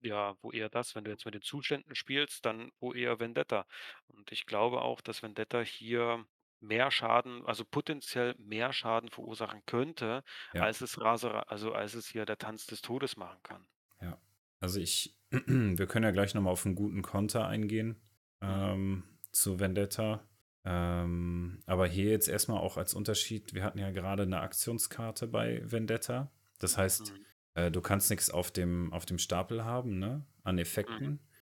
ja, wo eher das, wenn du jetzt mit den Zuständen spielst, dann wo eher Vendetta. Und ich glaube auch, dass Vendetta hier mehr Schaden also potenziell mehr Schaden verursachen könnte, Ja, als es Rasera also als es hier der Tanz des Todes machen kann. Also ich, wir können ja gleich nochmal auf einen guten Konter eingehen Mhm. ähm, zu Vendetta. Ähm, aber hier jetzt erstmal auch als Unterschied, wir hatten ja gerade eine Aktionskarte bei Vendetta. Das heißt, Mhm. äh, du kannst nichts auf dem, auf dem Stapel haben, ne? An Effekten.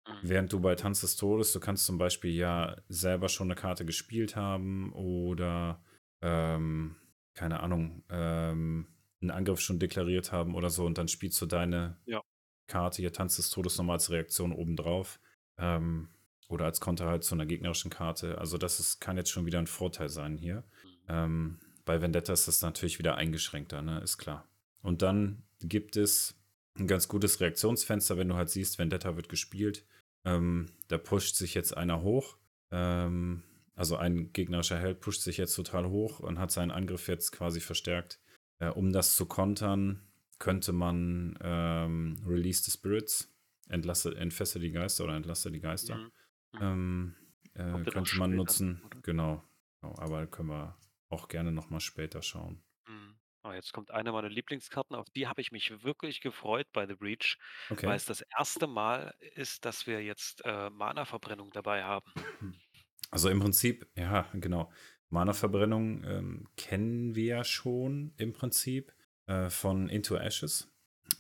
Mhm. Während du bei Tanz des Todes, du kannst zum Beispiel ja selber schon eine Karte gespielt haben oder ähm, keine Ahnung, ähm, einen Angriff schon deklariert haben oder so und dann spielst du deine Ja. Karte hier Tanz des Todes nochmal als Reaktion obendrauf. Ähm, oder als Konter halt zu einer gegnerischen Karte. Also das ist, kann jetzt schon wieder ein Vorteil sein hier. Mhm. Ähm, bei Vendetta ist das natürlich wieder eingeschränkter, ne? Ist klar. Und dann gibt es ein ganz gutes Reaktionsfenster, wenn du halt siehst, Vendetta wird gespielt. Ähm, da pusht sich jetzt einer hoch. Ähm, also ein gegnerischer Held pusht sich jetzt total hoch und hat seinen Angriff jetzt quasi verstärkt. Äh, um das zu kontern, könnte man ähm, Release the Spirits, entlasse, entfesse die Geister oder entlasse die Geister. Mhm. Mhm. Ähm, äh, könnte man nutzen. oder? Genau. genau. Aber können wir auch gerne nochmal später schauen. Mhm. Oh, jetzt kommt eine meiner Lieblingskarten, auf die habe ich mich wirklich gefreut bei The Breach, weil Okay. es das erste Mal ist, dass wir jetzt, äh, Mana-Verbrennung dabei haben. Also im Prinzip, ja, genau. Mana-Verbrennung ähm, kennen wir ja schon im Prinzip äh, von Into Ashes,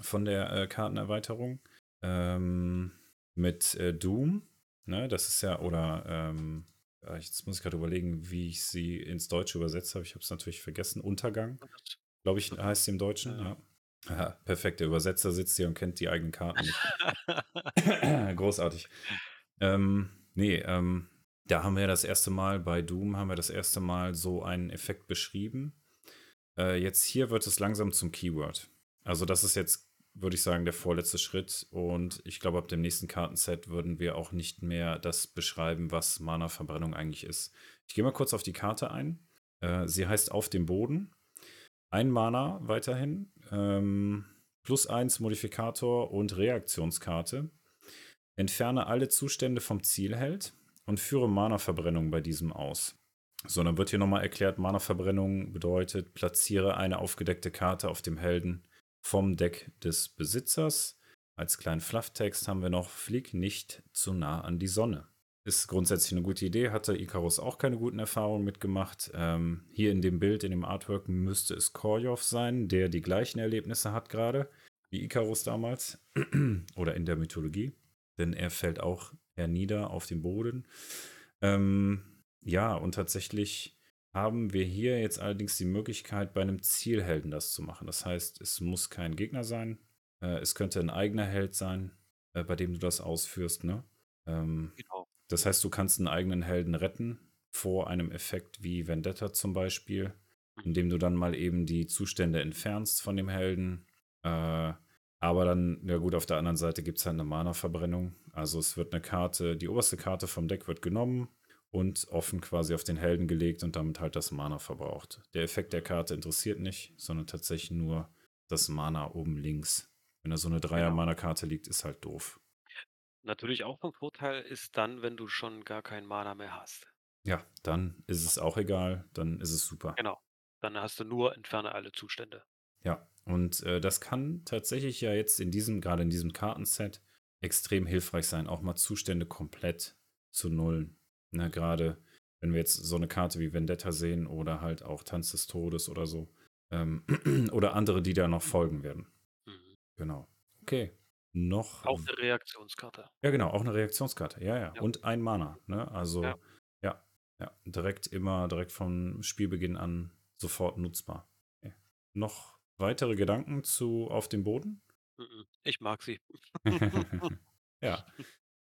von der äh, Kartenerweiterung. Ähm, mit äh, Doom, ne, das ist ja, oder, ähm, ja, jetzt muss ich gerade überlegen, wie ich sie ins Deutsche übersetzt habe. Ich habe es natürlich vergessen. Untergang, glaube ich, heißt sie im Deutschen. Ja. Ja. Aha, perfekt, der Übersetzer sitzt hier und kennt die eigenen Karten nicht. Großartig. Ähm, nee, ähm, da haben wir das erste Mal bei Doom haben wir das erste Mal so einen Effekt beschrieben. Äh, jetzt hier wird es langsam zum Keyword. Also das ist jetzt, würde ich sagen, der vorletzte Schritt. Und ich glaube, ab dem nächsten Kartenset würden wir auch nicht mehr das beschreiben, was Mana-Verbrennung eigentlich ist. Ich gehe mal kurz auf die Karte ein. Äh, sie heißt Auf dem Boden. Ein Mana weiterhin. Ähm, plus eins Modifikator und Reaktionskarte. Entferne alle Zustände vom Zielheld und führe Mana-Verbrennung bei diesem aus. So, dann wird hier nochmal erklärt, Mana-Verbrennung bedeutet, platziere eine aufgedeckte Karte auf dem Helden vom Deck des Besitzers. Als kleinen Flufftext haben wir noch, flieg nicht zu nah an die Sonne. Ist grundsätzlich eine gute Idee, hatte Icarus auch keine guten Erfahrungen mitgemacht. Ähm, hier in dem Bild, in dem Artwork, müsste es Korjov sein, der die gleichen Erlebnisse hat gerade, wie Icarus damals. Oder in der Mythologie. Denn er fällt auch hernieder auf den Boden. Ähm, ja, und tatsächlich haben wir hier jetzt allerdings die Möglichkeit, bei einem Zielhelden das zu machen. Das heißt, es muss kein Gegner sein. Äh, es könnte ein eigener Held sein, äh, bei dem du das ausführst. Ne? Ähm, Genau. das heißt, du kannst einen eigenen Helden retten vor einem Effekt wie Vendetta zum Beispiel, indem du dann mal eben die Zustände entfernst von dem Helden. Äh, aber dann, ja gut, auf der anderen Seite gibt es halt eine Mana-Verbrennung. Also es wird eine Karte, die oberste Karte vom Deck wird genommen und offen quasi auf den Helden gelegt und damit halt das Mana verbraucht. Der Effekt der Karte interessiert nicht, sondern tatsächlich nur das Mana oben links. Wenn da so eine. Dreier-Mana-Karte liegt, ist halt doof. Natürlich auch von Vorteil ist dann, wenn du schon gar kein Mana mehr hast. Ja, dann ist es auch egal, dann ist es super. Genau. Dann hast du nur entferne alle Zustände. Ja, und äh, das kann tatsächlich ja jetzt in diesem, gerade in diesem Kartenset, extrem hilfreich sein, auch mal Zustände komplett zu nullen. Ne, gerade wenn wir jetzt so eine Karte wie Vendetta sehen oder halt auch Tanz des Todes oder so. Ähm, oder andere, die da noch folgen werden. Mhm. Genau. Okay. Noch. Auch eine Reaktionskarte. Ja, genau, auch eine Reaktionskarte. Ja, ja. Ja. Und ein Mana. Ne? Also, ja. Ja. ja, Direkt immer, direkt vom Spielbeginn an sofort nutzbar. Okay. Noch weitere Gedanken zu Auf dem Boden? Mhm. Ich mag sie. ja.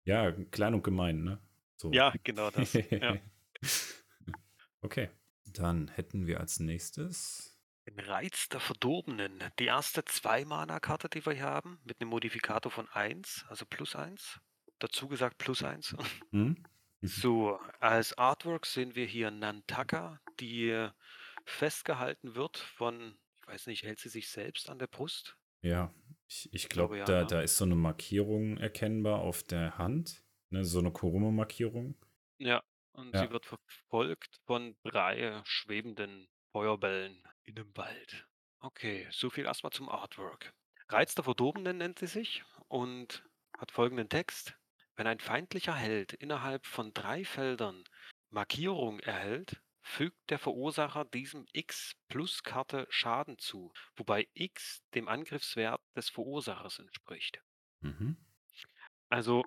Ja, klein und gemein, ne? So. Ja, genau das. Ja. okay. Dann hätten wir als nächstes. Den Reiz der Verdorbenen. Die erste Zwei-Mana-Karte, die wir hier haben, mit einem Modifikator von 1, also plus 1. Dazu gesagt plus 1. Hm? So, als Artwork sehen wir hier Nantaka, die festgehalten wird von, ich weiß nicht, hält sie sich selbst an der Brust? Ja, ich, ich glaube, glaube, ja, da, ne? da ist so eine Markierung erkennbar auf der Hand. Ne? So eine Kurume-Markierung. Ja. und Ja. sie wird verfolgt von drei schwebenden Feuerbällen in 'nem Wald. Okay, so viel erst mal zum Artwork. „Reiz der Verdorbenen“ nennt sie sich und hat folgenden Text: „Wenn ein feindlicher Held innerhalb von 3 Feldern Markierung erhält, fügt der Verursacher diesem X plus Karte Schaden zu, wobei X dem Angriffswert des Verursachers entspricht.“ Mhm. Also,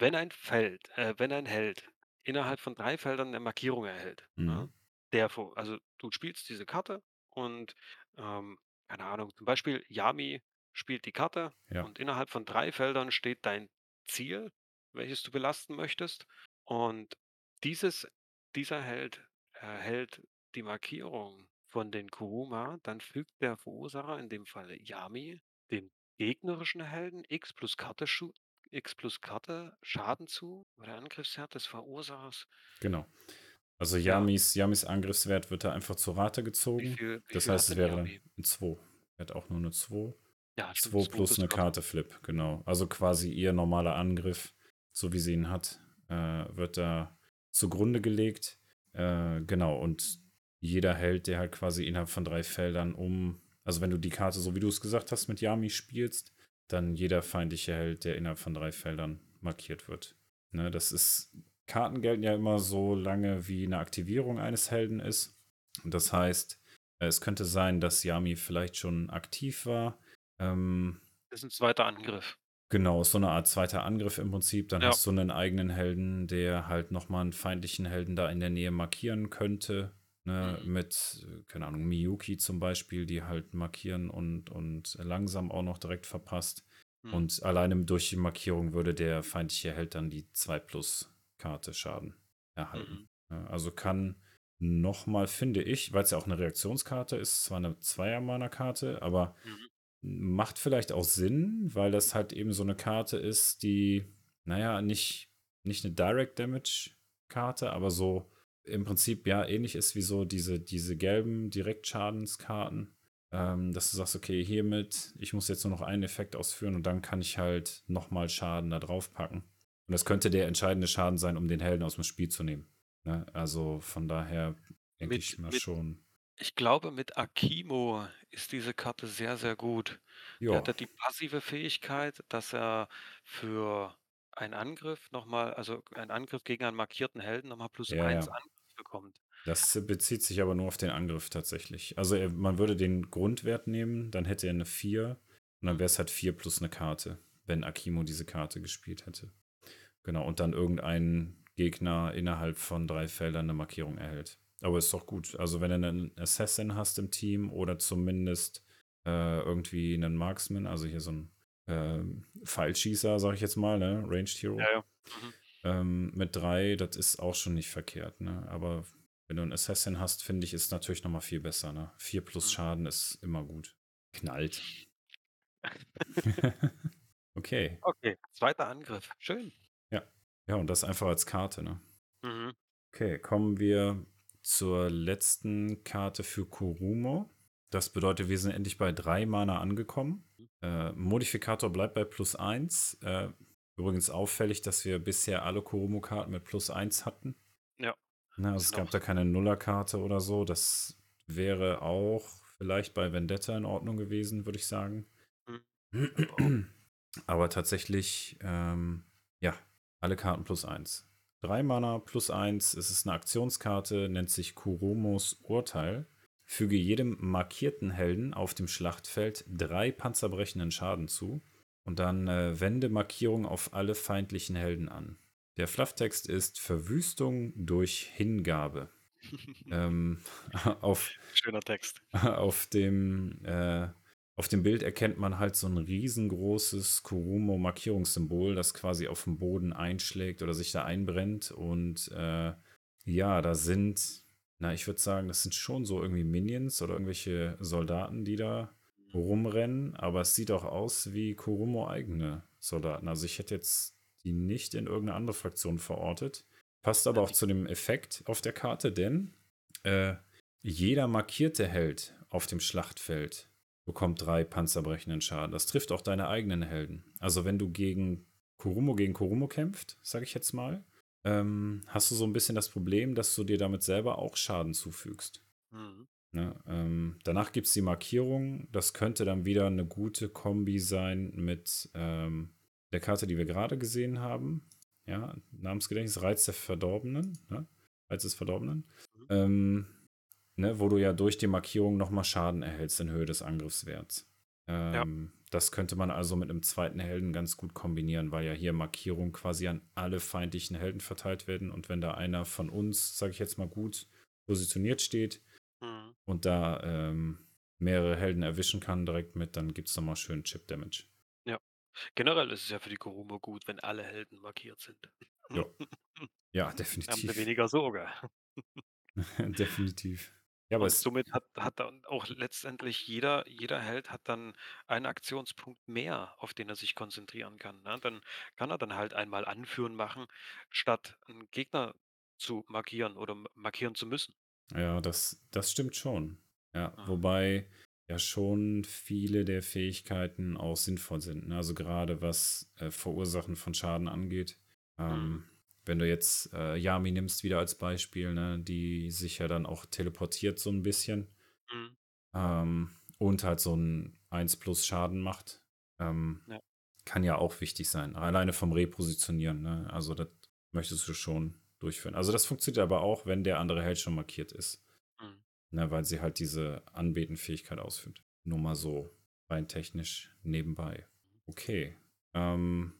wenn ein Feld äh, wenn ein Held innerhalb von 3 Feldern 'ne Markierung erhält, ne? Mhm. Der vo also, du spielst diese Karte und, ähm, keine Ahnung, zum Beispiel Yami spielt die Karte Ja. und innerhalb von 3 Feldern steht dein Ziel, welches du belasten möchtest. Und dieses dieser Held erhält die Markierung von den Kuruma, dann fügt der Verursacher, in dem Fall Yami, dem gegnerischen Helden X plus Karte schu X plus Karte Schaden zu, wo der Angriffswert des Verursachers Genau. Also Ja. Yamis Yamis Angriffswert wird da einfach zur Rate Wie gezogen. viel wie Das heißt, es wäre Yami? 'n 2. Er hat auch nur 'ne 2. Ja, stimmt, 2 2 plus plus 'ne Karte. Flip, genau. Also, quasi ihr normaler Angriff, so wie sie ihn hat, äh, wird da zugrunde gelegt. Äh, genau, und jeder Held, der halt quasi innerhalb von 3 Feldern um also, wenn du die Karte, so wie du's gesagt hast, mit Yami spielst, dann jeder feindliche Held, der innerhalb von 3 Feldern markiert wird. Ne, das ist Karten gelten ja immer so lange, wie 'ne Aktivierung eines Helden ist. Und das heißt, es könnte sein, dass Yami vielleicht schon aktiv war. Ähm Ist 'n zweiter Angriff. Genau, so 'ne Art zweiter Angriff im Prinzip. Dann Ja. hast du 'nen eigenen Helden, der halt noch mal 'n feindlichen Helden da in der Nähe markieren könnte, ne? Mhm. Mit, keine Ahnung, Miyuki zum Beispiel, die halt markieren und und langsam auch noch direkt verpasst. Mhm. Und alleine durch die Markierung würde der feindliche Held dann die 2 plus Karte Schaden erhalten. Mhm. Also, kann noch mal, finde ich, weil's ja auch 'ne Reaktionskarte ist, zwar 'ne Zweier-Mana-Karte, aber Mhm. macht vielleicht auch Sinn, weil das halt eben so 'ne Karte ist, die, na ja, nicht nicht 'ne Direct Damage Karte, aber so im Prinzip, ja, ähnlich ist wie so diese diese gelben Direktschadenskarten. Ähm, dass du sagst: „Okay, hiermit ich muss jetzt nur noch einen Effekt ausführen und dann kann ich halt noch mal Schaden da draufpacken.“ Und das könnte der entscheidende Schaden sein, um den Helden aus'm Spiel zu nehmen, ne? Also, von daher denke ich mal mit schon ich glaube, mit Akimo ist diese Karte sehr, sehr gut. Der Ja. hat die passive Fähigkeit, dass er für einen Angriff noch mal also, einen Angriff gegen einen markierten Helden noch mal +1 Ja, ja. Angriff bekommt. Das bezieht sich aber nur auf den Angriff tatsächlich. Also, er man würde den Grundwert nehmen, dann hätte er 'ne 4 und dann Mhm. wär's halt 4 plus 'ne Karte, wenn Akimo diese Karte gespielt hätte. Genau, und dann irgendein Gegner innerhalb von 3 Feldern 'ne Markierung erhält. Aber ist doch gut. Also, wenn du 'nen Assassin hast im Team oder zumindest, äh, irgendwie 'nen Marksman, also, hier so 'n, ähm, Pfeilschießer, sage ich jetzt mal, ne, Ranged Hero. Ja, ja. Mhm. Ähm, mit 3, das ist auch schon nicht verkehrt, ne? Aber wenn du 'n Assassin hast, finde ich, ist natürlich noch mal viel besser, ne? 4 plus Mhm. Schaden ist immer gut. Knallt. Okay. Okay, zweiter Angriff. Schön. Ja. Ja, und das einfach als Karte, ne? Mhm. Okay, kommen wir zur letzten Karte für Kurumo. Das bedeutet, wir sind endlich bei 3 Mana angekommen. Äh, Modifikator bleibt bei +1. Äh, übrigens auffällig, dass wir bisher alle Kurumo-Karten mit +1 hatten. Ja. Ne, also, es gab Genau. da keine Nuller-Karte oder so. Das wäre auch vielleicht bei Vendetta in Ordnung gewesen, würde ich sagen. Mhm. Aber tatsächlich, ähm, ja, alle Karten +1. 3 Mana +1. Es ist 'ne Aktionskarte, nennt sich Kurumos Urteil. Füge jedem markierten Helden auf dem Schlachtfeld 3 panzerbrechenden Schaden zu und dann, äh, wende Markierung auf alle feindlichen Helden an. Der Flufftext ist Verwüstung durch Hingabe. Ähm, auf Schöner Text. auf dem, äh auf dem Bild erkennt man halt so 'n riesengroßes Kurumo-Markierungssymbol, das quasi aufm Boden einschlägt oder sich da einbrennt. Und, äh, ja, da sind na, ich würde sagen, das sind schon so irgendwie Minions oder irgendwelche Soldaten, die da rumrennen, aber es sieht auch aus wie Kurumo-eigene Soldaten. Also, ich hätte jetzt die nicht in irgend 'ne andere Fraktion verortet. Passt aber auch zu dem Effekt auf der Karte, denn, äh, jeder markierte Held auf dem Schlachtfeld bekommt 3 panzerbrechenden Schaden. Das trifft auch deine eigenen Helden. Also, wenn du gegen Kurumo gegen Kurumo kämpft, sage ich jetzt mal, ähm, hast du so ein bisschen das Problem, dass du dir damit selber auch Schaden zufügst. Mhm. Ne? Ähm, danach gibt es die Markierung. Das könnte dann wieder eine gute Kombi sein mit ähm, der Karte, die wir gerade gesehen haben. Ja, Namensgedächtnis, Reiz der Verdorbenen. Ne? Reiz des Verdorbenen. Mhm. Ähm, ne, wo du ja durch die Markierung nochmal Schaden erhältst in Höhe des Angriffswerts. Ähm, Das könnte man also mit einem zweiten Helden ganz gut kombinieren, weil ja hier Markierungen quasi an alle feindlichen Helden verteilt werden. Und wenn da einer von uns, sage ich jetzt mal, gut positioniert steht Mhm. und da ähm, mehrere Helden erwischen kann direkt mit, dann gibt es nochmal schön Chip-Damage. Generell ist es ja für die Kuruma gut, wenn alle Helden markiert sind. Ja. Ja, Haben sie definitiv. weniger Sorge. definitiv. Ja, aber Und somit hat, hat dann auch letztendlich jeder, jeder Held hat dann einen Aktionspunkt mehr, auf den er sich konzentrieren kann. Ne? Dann kann er dann halt einmal anführen machen, statt einen Gegner zu markieren oder markieren zu müssen. Ja, das, das stimmt schon. Ja, Ah. wobei ja schon viele der Fähigkeiten auch sinnvoll sind. Ne? Also gerade was äh, Verursachen von Schaden angeht. Ähm, Mhm. Wenn du jetzt äh, Yami nimmst wieder als Beispiel, ne, die sich ja dann auch teleportiert so ein bisschen Mhm. ähm, und halt so ein 1 plus Schaden macht, ähm, Ja. kann ja auch wichtig sein. Alleine vom Repositionieren. Ne? Also das möchtest du schon durchführen. Also das funktioniert aber auch, wenn der andere Held schon markiert ist. Mhm. Ne, weil sie halt diese Anbetenfähigkeit ausführt. Nur mal so rein technisch nebenbei. Okay. Ähm,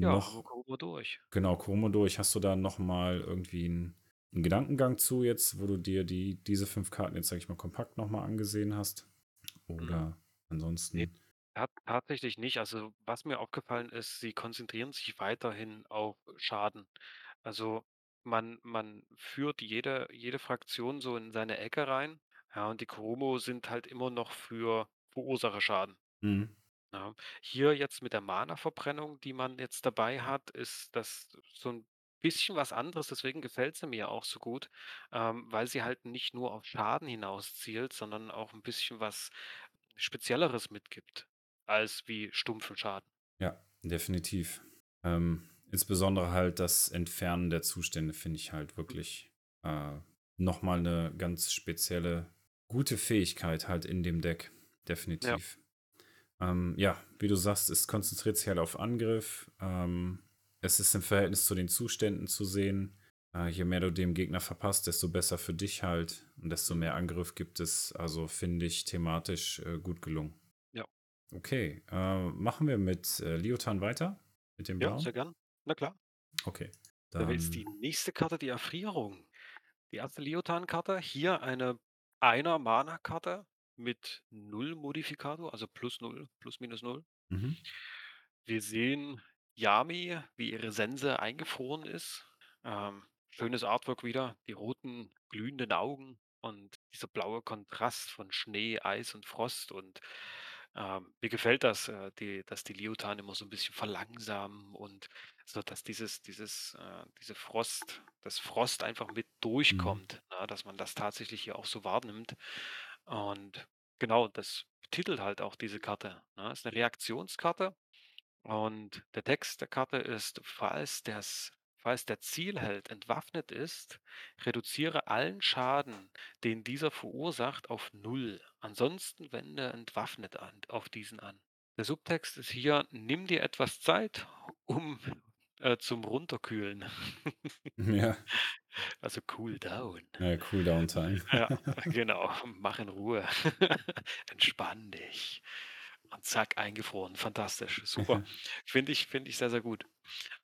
Ja, noch, Kuruma durch. genau, Komodo, ich hast du da noch mal irgendwie einen, einen Gedankengang zu jetzt, wo du dir die, diese fünf Karten jetzt, sag ich mal, kompakt noch mal angesehen hast? Oder ansonsten? Nee. Tat tatsächlich nicht. Also, was mir aufgefallen ist, sie konzentrieren sich weiterhin auf Schaden. Also, man man führt jede jede Fraktion so in seine Ecke rein, ja, und die Kurumo sind halt immer noch für Verursacherschaden, Mhm. Ja. Hier jetzt mit der Mana-Verbrennung, die man jetzt dabei hat, ist das so ein bisschen was anderes, deswegen gefällt sie mir auch so gut, ähm, weil sie halt nicht nur auf Schaden hinaus zielt, sondern auch ein bisschen was Spezielleres mitgibt als wie stumpfen Schaden. Ja, definitiv. Ähm, insbesondere halt das Entfernen der Zustände finde ich halt wirklich äh, nochmal eine ganz spezielle, gute Fähigkeit halt in dem Deck. Definitiv. Ja, ähm, ja wie du sagst, es konzentriert sich halt auf Angriff. Ähm, es ist im Verhältnis zu den Zuständen zu sehen. Äh, je mehr du dem Gegner verpasst, desto besser für dich halt und desto mehr Angriff gibt es. Also finde ich thematisch äh, gut gelungen. Ja. Okay, äh, machen wir mit äh, Liotan weiter? Mit dem Ja, sehr gern. Na klar. Okay. Da wäre jetzt die nächste Karte die Erfrierung. Die erste Liotan-Karte. Hier eine einer Mana-Karte mit 0 Modifikator, also plus 0, plus minus 0. Mhm. Wir sehen Yami, wie ihre Sense eingefroren ist. Ähm, schönes Artwork wieder, die roten glühenden Augen und dieser blaue Kontrast von Schnee, Eis und Frost. Und ähm, mir gefällt das, äh, die, dass die Liotan immer so ein bisschen verlangsamen und so, dass dieses, dieses, äh, diese Frost, das Frost einfach mit durchkommt, na, dass man das tatsächlich hier auch so wahrnimmt. Und genau, das betitelt halt auch diese Karte. Ne? Ist eine Reaktionskarte. Und der Text der Karte ist, falls, das, falls der Zielheld entwaffnet ist, reduziere allen Schaden, den dieser verursacht, auf null. Ansonsten wende entwaffnet an, auf diesen an. Der Subtext ist hier, nimm dir etwas Zeit, um äh, zum Runterkühlen. Ja, Also cool down. ja Cooldown-Time. Ja, genau. Mach in Ruhe. Entspann dich. Und zack, eingefroren. Fantastisch. Super. Finde ich, finde ich sehr, sehr gut.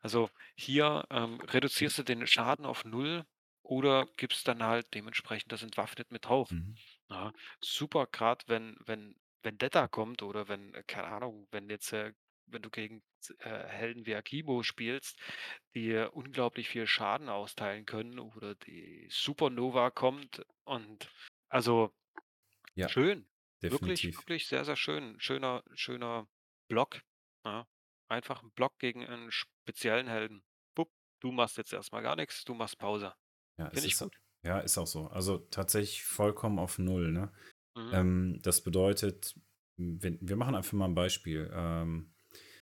Also hier ähm, reduzierst du den Schaden auf null oder gibst dann halt dementsprechend das entwaffnet mit drauf. Mhm. Ja, super, gerade wenn, wenn Vendetta kommt oder wenn, äh, keine Ahnung, wenn jetzt, äh, wenn du gegen äh, Helden wie Akibo spielst, die unglaublich viel Schaden austeilen können oder die Supernova kommt und also Ja, schön. Wirklich, definitiv. wirklich sehr, sehr schön. Schöner, schöner Block. Ja. Einfach ein Block gegen einen speziellen Helden. Bupp, du machst jetzt erstmal gar nichts, du machst Pause. Ja, Finde ich ist, gut. ja, ist auch so. Also tatsächlich vollkommen auf Null. Ne? Mhm. Ähm, das bedeutet, wenn, wir machen einfach mal ein Beispiel. Ähm,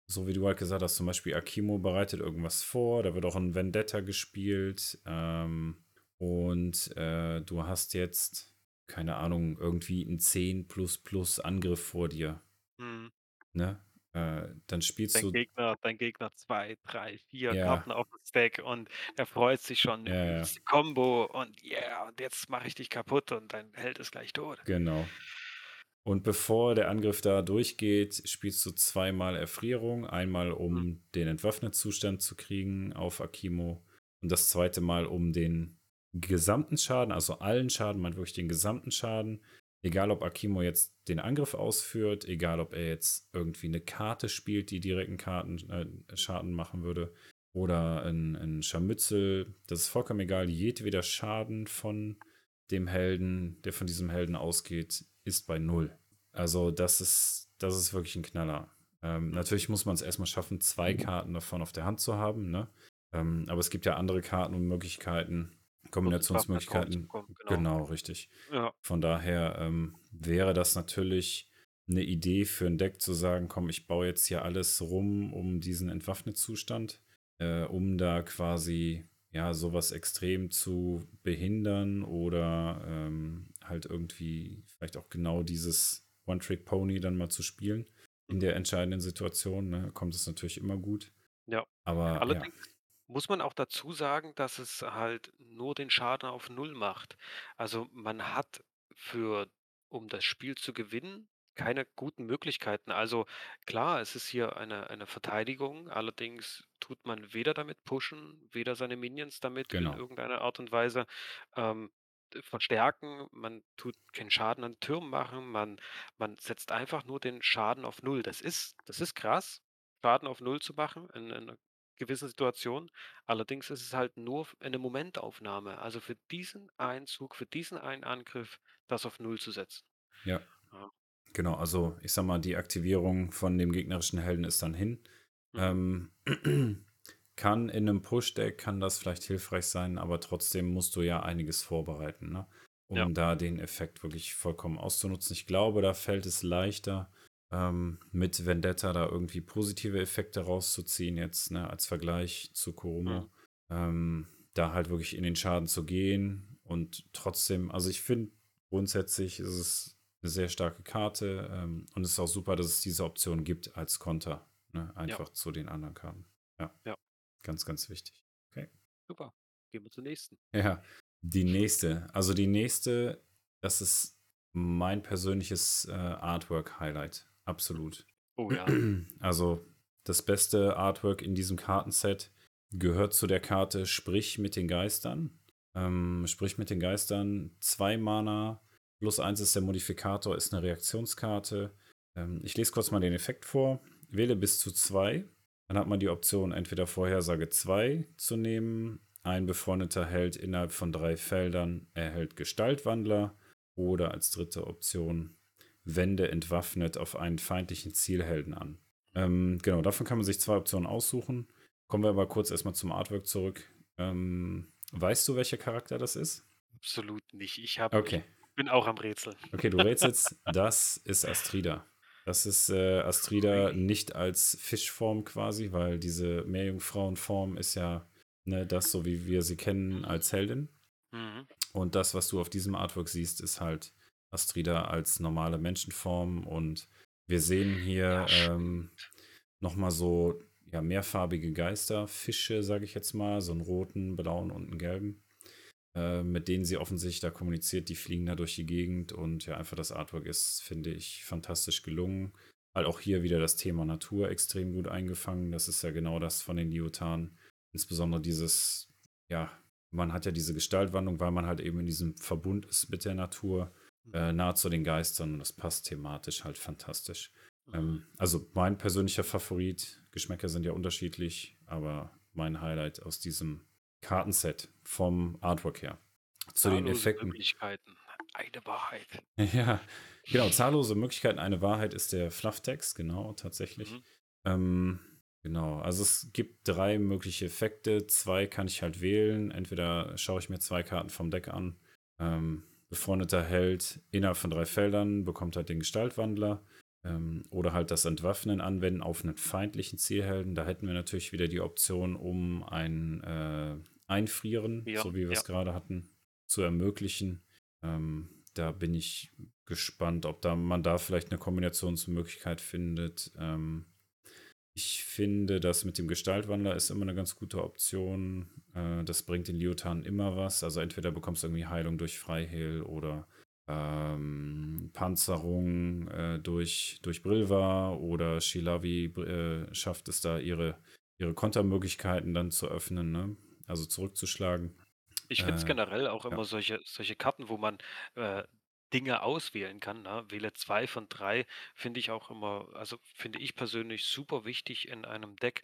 so wie du halt gesagt hast, zum Beispiel Akimo bereitet irgendwas vor, da wird auch ein Vendetta gespielt ähm, und äh, du hast jetzt, keine Ahnung, irgendwie einen 10 plus plus Angriff vor dir. Mhm. Ne? Äh, dann spielst Dein du. Gegner, dein Gegner zwei, drei, vier Ja. Karten auf dem Stack und er freut sich schon Ja, über ja. die Combo und yeah, und jetzt mache ich dich kaputt und dein Held ist gleich tot. Genau. Und bevor der Angriff da durchgeht, spielst du zweimal Erfrierung. Einmal, um Mhm. den Entwaffnet-Zustand zu kriegen auf Akimo. Und das zweite Mal, um den gesamten Schaden, also allen Schaden, man wirklich den gesamten Schaden, egal ob Akimo jetzt den Angriff ausführt, egal ob er jetzt irgendwie eine Karte spielt, die direkten Karten äh, Schaden machen würde, oder ein, ein Scharmützel, das ist vollkommen egal. Jedweder Schaden von dem Helden, der von diesem Helden ausgeht, ist bei null. Also das ist, das ist wirklich ein Knaller. Ähm, natürlich muss man es erstmal schaffen, zwei Karten davon auf der Hand zu haben, ne? Ähm, aber es gibt ja andere Karten und Möglichkeiten, Kombinationsmöglichkeiten. Genau. genau. richtig. Ja, Von daher ähm, wäre das natürlich eine Idee für ein Deck zu sagen, komm, ich baue jetzt hier alles rum um diesen Entwaffnet-Zustand, äh, um da quasi ja sowas extrem zu behindern oder ähm, halt irgendwie vielleicht auch genau dieses One-Trick-Pony dann mal zu spielen in der entscheidenden Situation. Ne? Kommt es natürlich immer gut. Ja. Aber ja, Allerdings muss man auch dazu sagen, dass es halt nur den Schaden auf null macht. Also man hat für, um das Spiel zu gewinnen, keine guten Möglichkeiten. Also klar, es ist hier eine, eine Verteidigung, allerdings tut man weder damit pushen, weder seine Minions damit in Genau. irgendeiner Art und Weise ähm, verstärken. Man tut keinen Schaden an Türmen machen, man, man setzt einfach nur den Schaden auf null. Das ist, das ist krass, Schaden auf null zu machen in, in einer gewissen Situation. Allerdings ist es halt nur eine Momentaufnahme. Also für diesen Einzug, für diesen einen Angriff, das auf null zu setzen. ja. Ja. Genau, also ich sag mal, die Aktivierung von dem gegnerischen Helden ist dann hin. Mhm. Ähm, kann in einem Push-Deck, kann das vielleicht hilfreich sein, aber trotzdem musst du ja einiges vorbereiten, ne? um Ja. da den Effekt wirklich vollkommen auszunutzen. Ich glaube, da fällt es leichter, ähm, mit Vendetta da irgendwie positive Effekte rauszuziehen, jetzt ne, als Vergleich zu Kuromo. Mhm. Ähm, da halt wirklich in den Schaden zu gehen und trotzdem, also ich finde grundsätzlich ist es eine sehr starke Karte ähm, und es ist auch super, dass es diese Option gibt als Konter, ne, einfach zu den anderen Karten. Ja. Ja. Ganz, ganz wichtig. Super. Gehen wir zur nächsten. Ja, die nächste. Also die nächste, das ist mein persönliches äh, Artwork-Highlight. Absolut. Oh ja. Also das beste Artwork in diesem Kartenset gehört zu der Karte Sprich mit den Geistern. Ähm, Sprich mit den Geistern, zwei Mana, plus eins ist der Modifikator, ist eine Reaktionskarte. Ähm, ich lese kurz mal den Effekt vor. Wähle bis zu zwei. Dann hat man die Option, entweder Vorhersage 2 zu nehmen. Ein befreundeter Held innerhalb von drei Feldern erhält Gestaltwandler. Oder als dritte Option, wende entwaffnet auf einen feindlichen Zielhelden an. Ähm, genau, davon kann man sich zwei Optionen aussuchen. Kommen wir aber kurz erstmal zum Artwork zurück. Ähm, weißt du, welcher Charakter das ist? Absolut nicht. Ich hab, Okay. ich bin auch am Rätseln. Okay, du rätselst, das ist Astrida. Das ist äh, Astrida nicht als Fischform quasi, weil diese Meerjungfrauenform ist ja ne, das, so wie wir sie kennen, als Heldin. Mhm. Und das, was du auf diesem Artwork siehst, ist halt Astrida als normale Menschenform. Und wir sehen hier Ja, ähm, nochmal so ja, mehrfarbige Geister, Fische, sage ich jetzt mal, so einen roten, blauen und einen gelben, äh, mit denen sie offensichtlich da kommuniziert. Die fliegen da durch die Gegend und ja, einfach das Artwork ist, finde ich, fantastisch gelungen. Halt auch hier wieder das Thema Natur extrem gut eingefangen. Das ist ja genau das von den Liotan. Insbesondere dieses, ja, man hat ja diese Gestaltwandlung, weil man halt eben in diesem Verbund ist mit der Natur, äh, nahe zu den Geistern und das passt thematisch halt fantastisch. Ähm, also mein persönlicher Favorit, Geschmäcker sind ja unterschiedlich, aber mein Highlight aus diesem Kartenset vom Artwork her. Zu den Zahllose Effekten. Möglichkeiten. Eine Wahrheit. Ja, genau. Zahllose Möglichkeiten. Eine Wahrheit ist der Flufftext, genau, tatsächlich. Mhm. Ähm, genau. Also es gibt drei mögliche Effekte. Zwei kann ich halt wählen. Entweder schaue ich mir zwei Karten vom Deck an. Ähm, befreundeter Held innerhalb von drei Feldern bekommt halt den Gestaltwandler. Ähm, oder halt das Entwaffnen anwenden auf einen feindlichen Zielhelden. Da hätten wir natürlich wieder die Option, um ein äh, Einfrieren, Ja, so wie wir ja. es gerade hatten, zu ermöglichen. Ähm, da bin ich gespannt, ob da man da vielleicht eine Kombinationsmöglichkeit findet. Ähm, ich finde, das mit dem Gestaltwandler ist immer eine ganz gute Option. Äh, das bringt den Liotan immer was. Also entweder bekommst du irgendwie Heilung durch Freihehl oder ähm, Panzerung äh, durch, durch Brilva oder Shilavi äh, schafft es da ihre, ihre Kontermöglichkeiten dann zu öffnen, ne? also zurückzuschlagen. Ich finde es Äh, generell auch ja. immer solche solche Karten, wo man, äh, Dinge auswählen kann, ne? Wähle 2 von 3, finde ich auch immer also, finde ich persönlich super wichtig in einem Deck,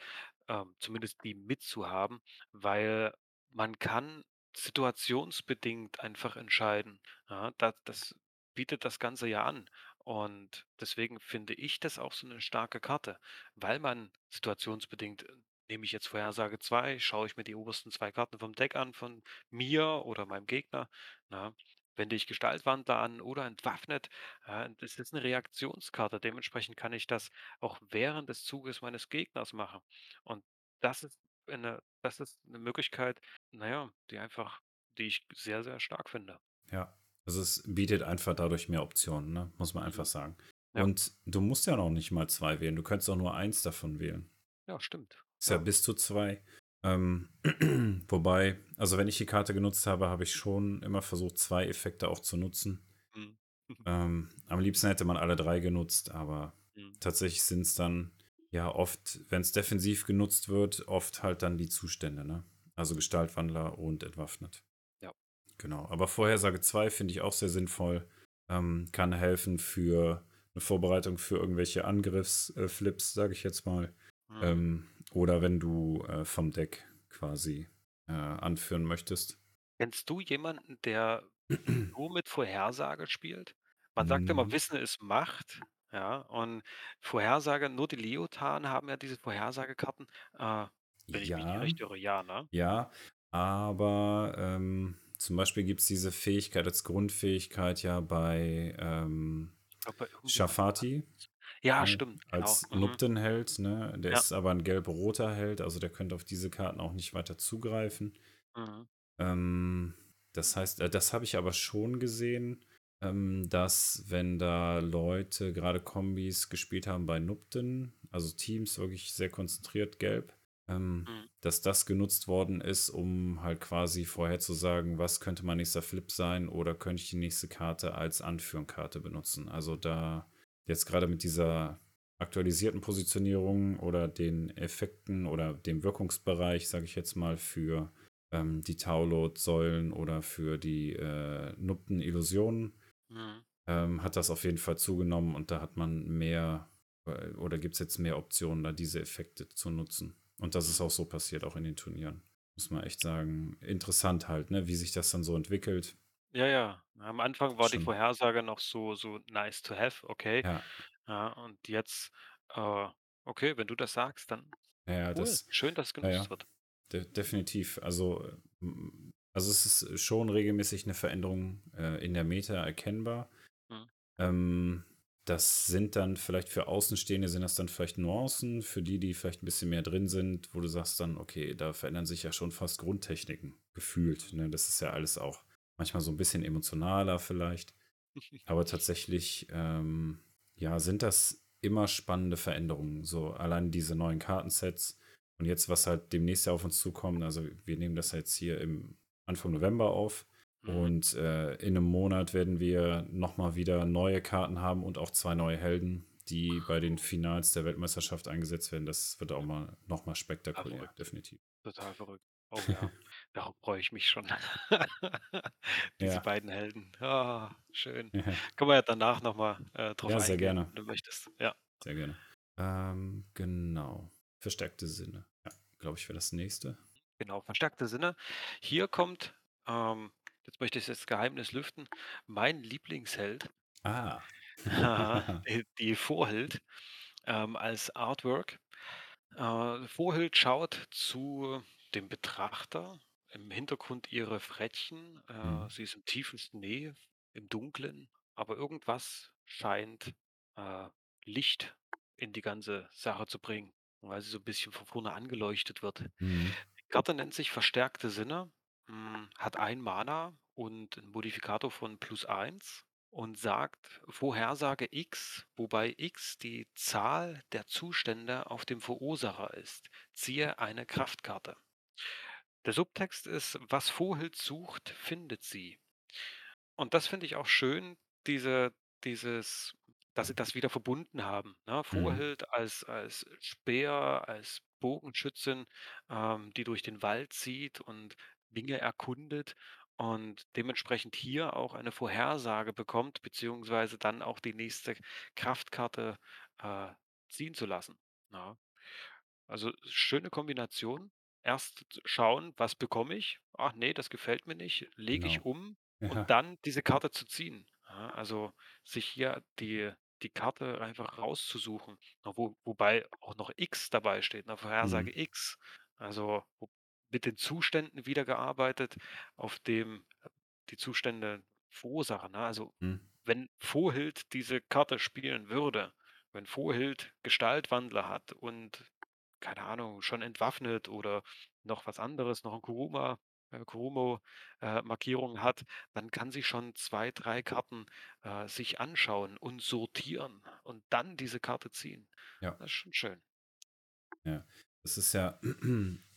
ähm, zumindest die mitzuhaben, weil man kann situationsbedingt einfach entscheiden, ja? Da das bietet das Ganze ja an. Und deswegen finde ich das auch so eine starke Karte, weil man situationsbedingt äh, nehme ich jetzt Vorhersage 2, schaue ich mir die obersten 2 Karten vom Deck an von mir oder meinem Gegner, ne? Wende ich Gestaltwandler an oder entwaffnet, ja, das ist eine Reaktionskarte. Dementsprechend kann ich das auch während des Zuges meines Gegners machen. Und das ist eine das ist 'ne Möglichkeit, na ja, die einfach die ich sehr, sehr stark finde. Ja, also es bietet einfach dadurch mehr Optionen, ne? muss man einfach Mhm. sagen. Ja. Und du musst ja noch nicht mal zwei wählen, du könntest auch nur eins davon wählen. Ja, stimmt. Ist ja Ja. bis zu zwei. Ähm, wobei, also wenn ich die Karte genutzt habe, habe ich schon immer versucht, zwei Effekte auch zu nutzen. Mhm. Ähm, am liebsten hätte man alle drei genutzt, aber Mhm. tatsächlich sind es dann ja oft, wenn es defensiv genutzt wird, oft halt dann die Zustände, ne? Also Gestaltwandler und entwaffnet. Ja. Genau. Aber Vorhersage 2 finde ich auch sehr sinnvoll. Ähm, kann helfen für eine Vorbereitung für irgendwelche Angriffsflips, sage ich jetzt mal. Mhm. Ähm, oder wenn du äh, vom Deck quasi äh, anführen möchtest. Kennst du jemanden, der nur mit Vorhersage spielt? Man sagt immer, Mhm. Wissen ist Macht, ja, und Vorhersage nur die Leotan haben ja diese Vorhersagekarten, äh, wenn ich mich nicht Ja, irre, ja, ne? ja, aber ähm, zum Beispiel gibt es diese Fähigkeit als Grundfähigkeit ja bei ähm, glaube, Shafati Ja, ne, stimmt, genau. als Mhm. Nupten-Held. Ne? Der Ja. ist aber ein gelb-roter Held, also der könnte auf diese Karten auch nicht weiter zugreifen. Mhm. Ähm, das heißt, äh, das habe ich aber schon gesehen, ähm, dass wenn da Leute gerade Kombis gespielt haben bei Nupten, also Teams wirklich sehr konzentriert gelb, ähm, Mhm. dass das genutzt worden ist, um halt quasi vorherzusagen, was könnte mein nächster Flip sein oder könnte ich die nächste Karte als Anführungskarte benutzen. Also da jetzt gerade mit dieser aktualisierten Positionierung oder den Effekten oder dem Wirkungsbereich, sage ich jetzt mal, für ähm, die Taulot-Säulen oder für die äh, Nupten-Illusionen, Mhm. ähm, hat das auf jeden Fall zugenommen und da hat man mehr äh, oder gibt es jetzt mehr Optionen, da diese Effekte zu nutzen. Und das ist auch so passiert, auch in den Turnieren. Muss man echt sagen. Interessant halt, ne, wie sich das dann so entwickelt. Ja, ja. Am Anfang war die Schon. Vorhersage noch so so nice to have, okay. Ja, Ja, und jetzt, äh, okay, wenn du das sagst, dann ja, cool. das, Schön, dass es genutzt ja, wird. de definitiv. Also, also es ist schon regelmäßig eine Veränderung äh, in der Meta erkennbar. Mhm. Ähm, das sind dann vielleicht für Außenstehende sind das dann vielleicht Nuancen, für die, die vielleicht ein bisschen mehr drin sind, wo du sagst dann, okay, da verändern sich ja schon fast Grundtechniken gefühlt. Ne? Das ist ja alles auch manchmal so ein bisschen emotionaler vielleicht. Aber tatsächlich, ähm, ja, sind das immer spannende Veränderungen. So allein diese neuen Kartensets und jetzt, was halt demnächst ja auf uns zukommt. Also wir nehmen das jetzt hier im Anfang November auf. Mhm. Und äh, in einem Monat werden wir nochmal wieder neue Karten haben und auch zwei neue Helden, die bei den Finals der Weltmeisterschaft eingesetzt werden. Das wird auch mal nochmal spektakulär, verrückt. definitiv. Total verrückt. Oh ja, darauf freue ich mich schon. Diese Ja, beiden Helden. Ah, schön. ja, Können wir ja danach noch mal, äh, drauf ja, sehr eingehen, gerne, wenn du möchtest. Ja, sehr gerne. Ähm, genau. Verstärkte Sinne. Ja, glaube ich, wäre das nächste. genau, verstärkte Sinne. Hier kommt, ähm, jetzt möchte ich das Geheimnis lüften, mein Lieblingsheld, Ah. die die Vorhild, ähm, als Artwork. Äh, Vorhild schaut zu dem Betrachter, im Hintergrund ihre Frettchen. Äh, Hm. sie ist im tiefen Schnee, im Dunklen, aber irgendwas scheint äh, Licht in die ganze Sache zu bringen, weil sie so ein bisschen von vorne angeleuchtet wird. Mhm. Die Karte nennt sich Verstärkte Sinne, hm, hat 1 Mana und 'n Modifikator von +1 und sagt Vorhersage X, wobei X die Zahl der Zustände auf dem Verursacher ist. Ziehe eine Kraftkarte. Der Subtext ist: „Was Vohild sucht, findet sie.“ Und das finde ich auch schön, diese dieses dass sie das wieder verbunden haben, ne? Mhm. Vorhild als als Späher, als Bogenschützin, ähm, die durch den Wald zieht und Dinge erkundet und dementsprechend hier auch eine Vorhersage bekommt, beziehungsweise dann auch die nächste Kraftkarte, äh, ziehen zu lassen, ne? Also, schöne Kombination. Erst schauen, was bekomme ich? Ach ne, das gefällt mir nicht, lege ich Genau. um und Ja. dann diese Karte zu ziehen. Ja, also, sich hier die die Karte einfach rauszusuchen, wo wobei auch noch X dabei steht, ne, Mhm. Vorhersage X. Also, wo mit den Zuständen wieder gearbeitet, auf dem äh, die Zustände verursachen, ne? Also, Mhm. wenn Vohild diese Karte spielen würde, wenn Vohild Gestaltwandler hat und keine Ahnung, schon entwaffnet oder noch was anderes, noch 'n Kuruma äh, Kurumo, äh, Markierung hat, dann kann sie schon 2, 3 Karten, äh, sich anschauen und sortieren und dann diese Karte ziehen. Ja. Das ist schon schön. Ja. Das ist ja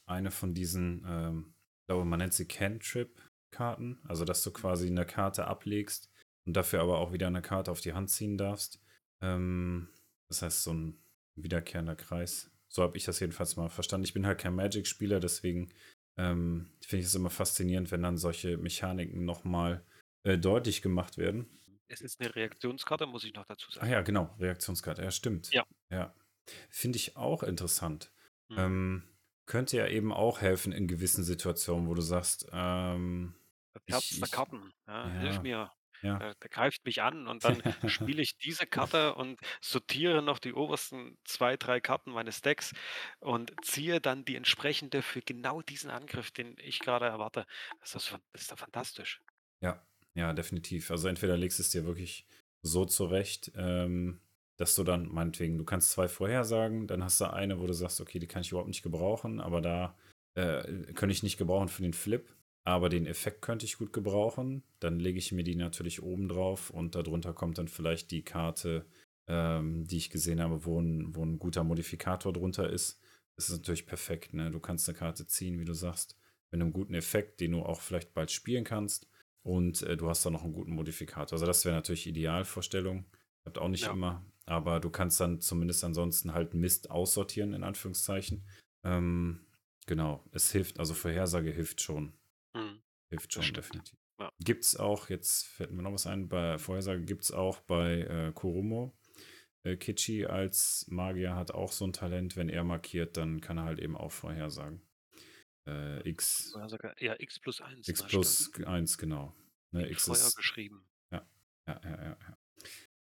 eine von diesen, ähm, ich glaube, man nennt sie Cantrip-Karten. Also, dass du quasi eine Karte ablegst und dafür aber auch wieder eine Karte auf die Hand ziehen darfst. Ähm, das heißt, so ein wiederkehrender Kreis. So habe ich das jedenfalls mal verstanden. Ich bin halt kein Magic-Spieler, deswegen ähm, finde ich es immer faszinierend, wenn dann solche Mechaniken noch mal äh, deutlich gemacht werden. Es ist 'ne Reaktionskarte, muss ich noch dazu Ah sagen. ja, genau, Reaktionskarte. Ja, stimmt. Ja. Ja. Finde ich auch interessant. Mhm. Ähm, könnte ja eben auch helfen in gewissen Situationen, wo du sagst, ähm, Das Herz ich, der Karten, ja, hilf ja, mir. ja, Äh, der greift mich an und dann spiele ich diese Karte und sortiere noch die obersten 2, 3 Karten meines Decks und ziehe dann die entsprechende für genau diesen Angriff, den ich grade erwarte. Das ist fan ist doch fantastisch. ja, ja, definitiv. Also entweder legst du es dir wirklich so zurecht, ähm, dass du dann, meinetwegen, du kannst zwei Vorhersagen, dann hast du eine, wo du sagst, okay, die kann ich überhaupt nicht gebrauchen, aber da äh, könnte ich nicht gebrauchen für den Flip. Aber den Effekt könnte ich gut gebrauchen. Dann lege ich mir die natürlich oben drauf und darunter kommt dann vielleicht die Karte, ähm, die ich gesehen habe, wo ein, wo ein guter Modifikator drunter ist. Das ist natürlich perfekt. Ne? Du kannst eine Karte ziehen, wie du sagst, mit einem guten Effekt, den du auch vielleicht bald spielen kannst. Und äh, du hast dann noch einen guten Modifikator. Also das wäre natürlich Idealvorstellung. Klappt auch nicht Ja, immer. Aber du kannst dann zumindest ansonsten halt Mist aussortieren, in Anführungszeichen. Ähm, genau, es hilft, also Vorhersage hilft schon. mhm, Hilft schon, definitiv. Ja. Gibt's auch, jetzt fällt mir noch was ein, bei Vorhersage gibt's auch bei äh, Kurumo. Äh, Kichi als Magier hat auch so ein Talent, wenn er markiert, dann kann er halt eben auch vorhersagen. Äh, X, Vorhersage ja, X plus eins, X stimmt. plus 1, genau. Ne, X Feuer ist, geschrieben. ja, ja, ja, ja.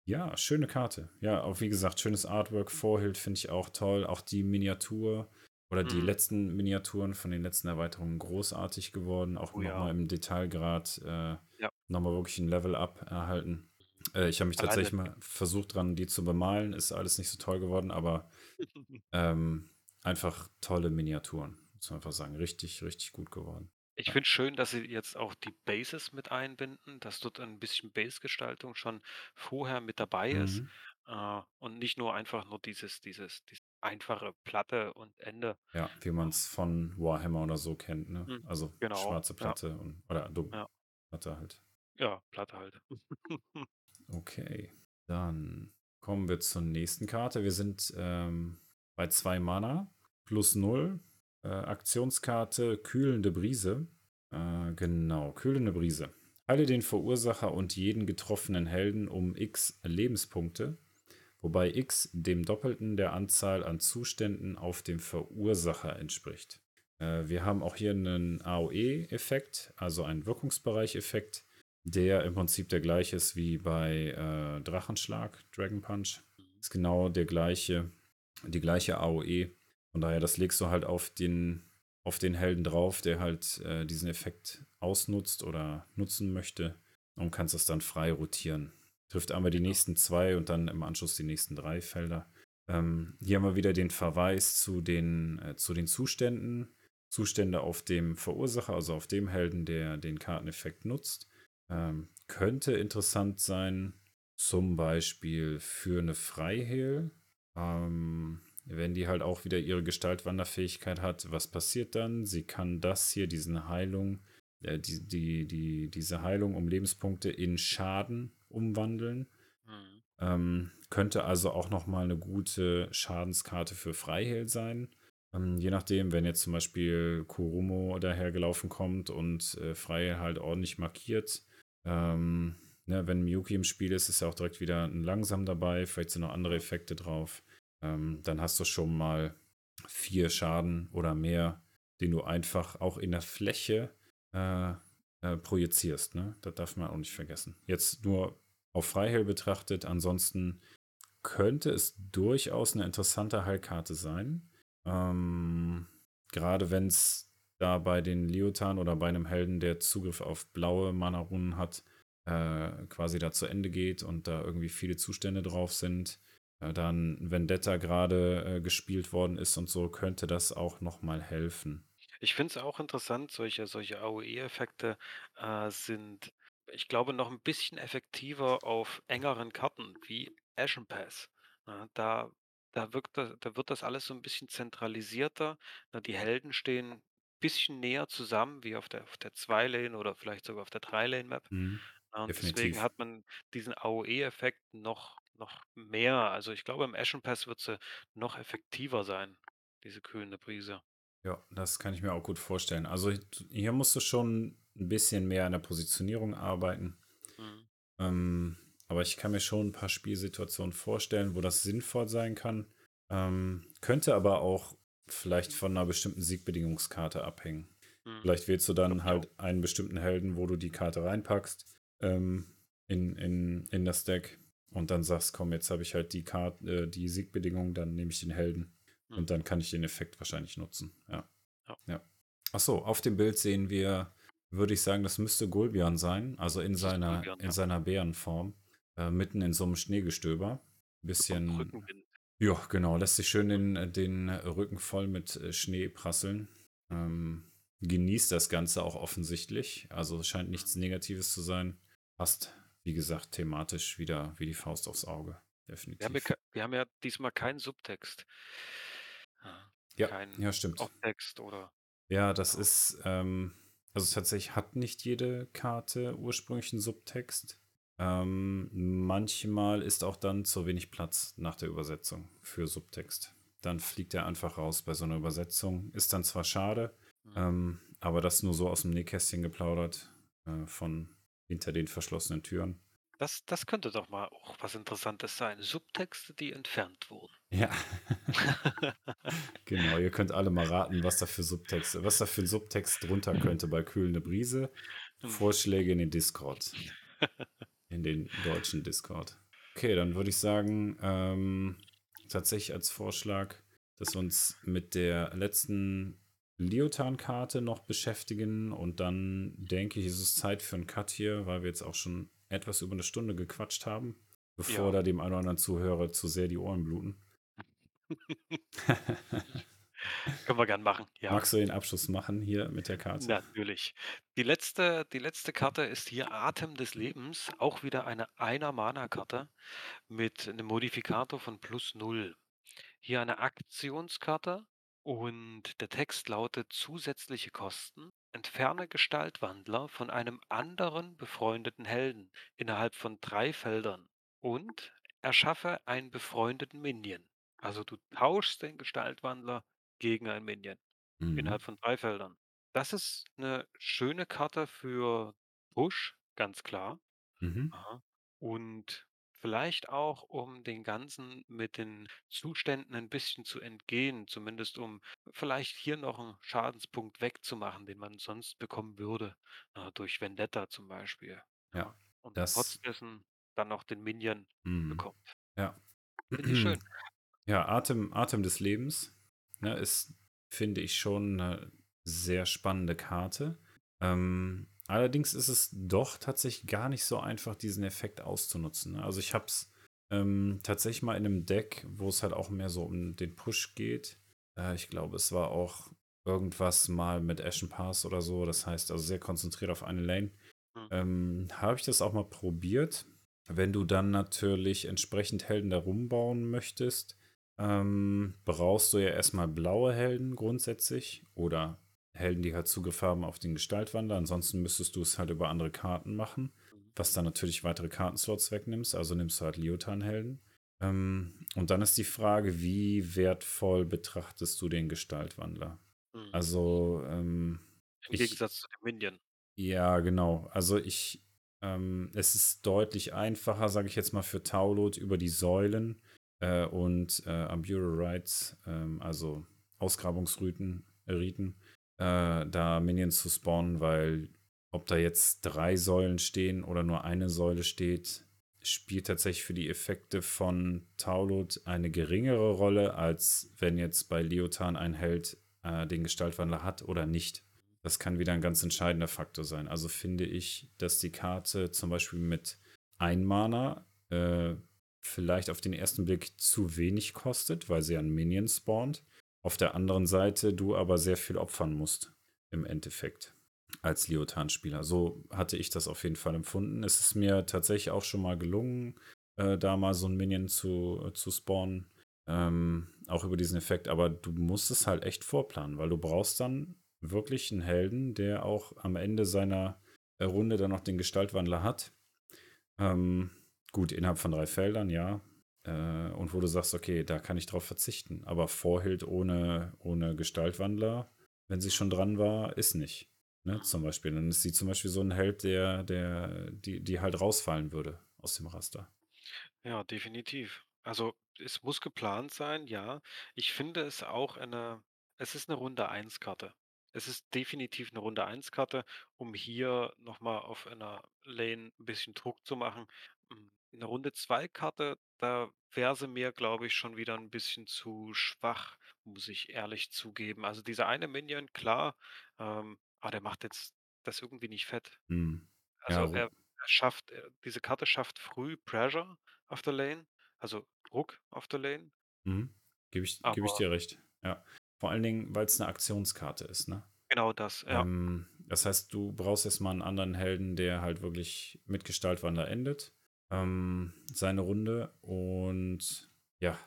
Ja, Ja, schöne Karte. Ja, auch wie gesagt, schönes Artwork. Vorhild finde ich auch toll. Auch die Miniatur oder die Mhm. letzten Miniaturen von den letzten Erweiterungen großartig geworden. Auch Oh ja, nochmal im Detailgrad äh, ja, nochmal wirklich ein Level-Up erhalten. Äh, ich habe mich tatsächlich mal versucht dran, die zu bemalen. Ist alles nicht so toll geworden, aber ähm, einfach tolle Miniaturen, muss man einfach sagen. Richtig, richtig gut geworden. Ich finde schön, dass sie jetzt auch die Bases mit einbinden, dass dort ein bisschen Base-Gestaltung schon vorher mit dabei ist, Mhm. äh, und nicht nur einfach nur dieses dieses dieses einfache Platte und Ende. Ja, wie man es von Warhammer oder so kennt, ne? Mhm, Also genau, schwarze ja, Platte und oder dunkle ja, Platte halt. ja, Platte halt. Okay, dann kommen wir zur nächsten Karte. Wir sind ähm, bei zwei Mana plus null. Äh, Aktionskarte Kühlende Brise. Äh, genau, Kühlende Brise. Heile den Verursacher und jeden getroffenen Helden um x Lebenspunkte, wobei x dem Doppelten der Anzahl an Zuständen auf dem Verursacher entspricht. Äh, wir haben auch hier einen AOE-Effekt, also einen Wirkungsbereich-Effekt der im Prinzip der gleiche ist wie bei äh, Drachenschlag, Dragon Punch. Ist genau der gleiche, die gleiche AOE. Von daher, das legst du halt auf den, auf den Helden drauf, der halt äh, diesen Effekt ausnutzt oder nutzen möchte und kannst es dann frei rotieren. Trifft einmal die Genau. nächsten zwei und dann im Anschluss die nächsten drei Felder. Ähm, hier haben wir wieder den Verweis zu den, äh, zu den Zuständen. Zustände auf dem Verursacher, also auf dem Helden, der den Karteneffekt nutzt. Ähm, könnte interessant sein, zum Beispiel für eine Freihehl. Ähm, wenn die halt auch wieder ihre Gestaltwanderfähigkeit hat, was passiert dann? Sie kann das hier, diesen Heilung, äh, die, die, die, diese Heilung um Lebenspunkte in Schaden umwandeln. Mhm. Ähm, könnte also auch nochmal eine gute Schadenskarte für Freihehl sein. Ähm, je nachdem, wenn jetzt zum Beispiel Kurumo dahergelaufen kommt und äh, Freihehl halt ordentlich markiert. Ähm, ne, wenn Miyuki im Spiel ist, ist ja auch direkt wieder ein Langsam dabei. Vielleicht sind noch andere Effekte drauf. Ähm, dann hast du schon mal vier Schaden oder mehr, den du einfach auch in der Fläche äh, äh, projizierst. Ne? Das darf man auch nicht vergessen. Jetzt nur auf Freihehl betrachtet, ansonsten könnte es durchaus eine interessante Heilkarte sein. Ähm, gerade wenn es da bei den Leotan oder bei einem Helden, der Zugriff auf blaue Mana-Runen hat, äh, quasi da zu Ende geht und da irgendwie viele Zustände drauf sind. Dann Vendetta gerade äh, gespielt worden ist und so, könnte das auch nochmal helfen. Ich finde es auch interessant, solche, solche AOE-Effekte äh, sind, ich glaube, noch ein bisschen effektiver auf engeren Karten wie Ashen Pass. Ja, da, da, wirkt das, da wird das alles so ein bisschen zentralisierter. Na, die Helden stehen ein bisschen näher zusammen wie auf der, auf der 2-Lane oder vielleicht sogar auf der 3-Lane-Map. Mhm. Und deswegen Definitiv. hat man diesen AOE-Effekt noch, noch mehr. Also ich glaube, im Ashen Pass wird sie noch effektiver sein, diese kühlende Brise. Ja, das kann ich mir auch gut vorstellen. Also hier musst du schon ein bisschen mehr an der Positionierung arbeiten. Mhm. Ähm, aber ich kann mir schon ein paar Spielsituationen vorstellen, wo das sinnvoll sein kann. Ähm, könnte aber auch vielleicht von einer bestimmten Siegbedingungskarte abhängen. Mhm. Vielleicht wählst du dann halt einen bestimmten Helden, wo du die Karte reinpackst ähm, in, in, in das Deck und dann sagst, komm, jetzt habe ich halt die Karte, äh, die Siegbedingung, dann nehme ich den Helden. Mhm. Und dann kann ich den Effekt wahrscheinlich nutzen. Ja. Ja. ja. Achso, auf dem Bild sehen wir, würde ich sagen, das müsste Gulbian sein, also in Das seiner, Gulbian, in ja. seiner Bärenform, äh, mitten in so einem Schneegestöber. Bisschen. Rückenwind. Ja, genau, lässt sich schön den, den Rücken voll mit äh, Schnee prasseln. Ähm, genießt das Ganze auch offensichtlich. Also scheint nichts Negatives zu sein. Passt, wie gesagt, thematisch wieder wie die Faust aufs Auge. Wir haben, ja, Definitiv. wir haben ja diesmal keinen Subtext. Ja, Ja, Kein ja, stimmt. Obtext oder. Ja, das Ja. ist, ähm, also tatsächlich hat nicht jede Karte ursprünglich einen Subtext. Ähm, manchmal ist auch dann zu wenig Platz nach der Übersetzung für Subtext. Dann fliegt er einfach raus bei so einer Übersetzung. Ist dann zwar schade, Mhm. ähm, aber das nur so aus dem Nähkästchen geplaudert äh, von hinter den verschlossenen Türen. Das, das könnte doch mal auch was Interessantes sein. Subtexte, die entfernt wurden. Ja, genau. Ihr könnt alle mal raten, was da für Subtexte, was da für ein Subtext drunter könnte bei Kühlende Brise. Mhm. Vorschläge in den Discord. In den deutschen Discord. Okay, dann würde ich sagen, ähm, tatsächlich als Vorschlag, dass wir uns mit der letzten Leotan-Karte noch beschäftigen und dann denke ich, ist es Zeit für einen Cut hier, weil wir jetzt auch schon etwas über eine Stunde gequatscht haben, bevor Ja. da dem einen oder anderen Zuhörer zu sehr die Ohren bluten. Können wir gern machen. Ja. Magst du den Abschluss machen hier mit der Karte? Natürlich. Die letzte, die letzte Karte ist hier Atem des Lebens, auch wieder eine Einer-Mana-Karte mit einem Modifikator von plus 0. Hier eine Aktionskarte und der Text lautet zusätzliche Kosten. Entferne Gestaltwandler von einem anderen befreundeten Helden innerhalb von drei Feldern und erschaffe einen befreundeten Minion. Also du tauschst den Gestaltwandler gegen ein Minion Mhm. innerhalb von drei Feldern. Das ist eine schöne Karte für Push, ganz klar. Mhm. Aha. Und vielleicht auch, um den Ganzen mit den Zuständen ein bisschen zu entgehen, zumindest um vielleicht hier noch einen Schadenspunkt wegzumachen, den man sonst bekommen würde, äh, durch Vendetta zum Beispiel. Ja, Und das- trotz dessen dann noch den Minion Mhm. bekommt. Ja. Finde ich schön. Ja, Atem, Atem des Lebens ne, ist, finde ich, schon eine sehr spannende Karte. Ähm, allerdings ist es doch tatsächlich gar nicht so einfach, diesen Effekt auszunutzen. ne? Also ich habe es ähm, tatsächlich mal in einem Deck, wo es halt auch mehr so um den Push geht. Äh, ich glaube, es war auch irgendwas mal mit Ashen Pass oder so. Das heißt also sehr konzentriert auf eine Lane. Hm. Ähm, habe ich das auch mal probiert. Wenn du dann natürlich entsprechend Helden da rumbauen möchtest, ähm, brauchst du ja erstmal blaue Helden grundsätzlich oder Helden, die halt Zugriff haben auf den Gestaltwandler. Ansonsten müsstest du es halt über andere Karten machen, was dann natürlich weitere Kartenslots wegnimmst. Also nimmst du halt Liotan-Helden. Ähm, und dann ist die Frage, wie wertvoll betrachtest du den Gestaltwandler? Hm. Also, ähm, Im ich, Gegensatz zu dem Minion. ja, genau. Also ich, ähm, es ist deutlich einfacher, sage ich jetzt mal, für Taulot über die Säulen äh, und äh, Ambura Rights, ähm, also Ausgrabungsriten, äh, Riten, äh, da Minions zu spawnen, weil ob da jetzt drei Säulen stehen oder nur eine Säule steht, spielt tatsächlich für die Effekte von Taulot eine geringere Rolle, als wenn jetzt bei Leotan ein Held äh, den Gestaltwandler hat oder nicht. Das kann wieder ein ganz entscheidender Faktor sein. Also finde ich, dass die Karte zum Beispiel mit ein Mana äh, vielleicht auf den ersten Blick zu wenig kostet, weil sie an Minion spawnt. Auf der anderen Seite du aber sehr viel opfern musst im Endeffekt als Liotan-Spieler. So hatte ich das auf jeden Fall empfunden. Es ist mir tatsächlich auch schon mal gelungen, äh, da mal so ein Minion zu, äh, zu spawnen. Ähm, auch über diesen Effekt. Aber du musst es halt echt vorplanen, weil du brauchst dann wirklich einen Helden, der auch am Ende seiner äh, Runde dann noch den Gestaltwandler hat. Ähm, gut, innerhalb von drei Feldern, ja. Äh, und wo du sagst, okay, da kann ich drauf verzichten. Aber Vorhild ohne, ohne Gestaltwandler, wenn sie schon dran war, ist nicht. Ne, zum Beispiel. Dann ist sie zum Beispiel so ein Held, der, der, die, die halt rausfallen würde aus dem Raster. Ja, definitiv. Also es muss geplant sein, ja. Ich finde es auch eine, es ist eine Runde 1 Karte. Es ist definitiv eine Runde 1 Karte, um hier nochmal auf einer Lane ein bisschen Druck zu machen. Mm, Eine Runde 2 Karte, da wäre sie mir, glaube ich, schon wieder ein bisschen zu schwach, muss ich ehrlich zugeben. Also dieser eine Minion, klar, ähm, aber der macht jetzt das irgendwie nicht fett. Hm. Ja, Also er, ru- er schafft, äh, diese Karte schafft früh Pressure auf der Lane, also Druck auf der Lane, mhm. gebe ich, geb ich aber dir recht. Ja. Vor allen Dingen, weil es eine Aktionskarte ist, ne? genau das, ja. Ähm, das heißt, du brauchst erstmal einen anderen Helden, der halt wirklich mit Gestaltwander endet. Ähm, seine Runde. Und ja,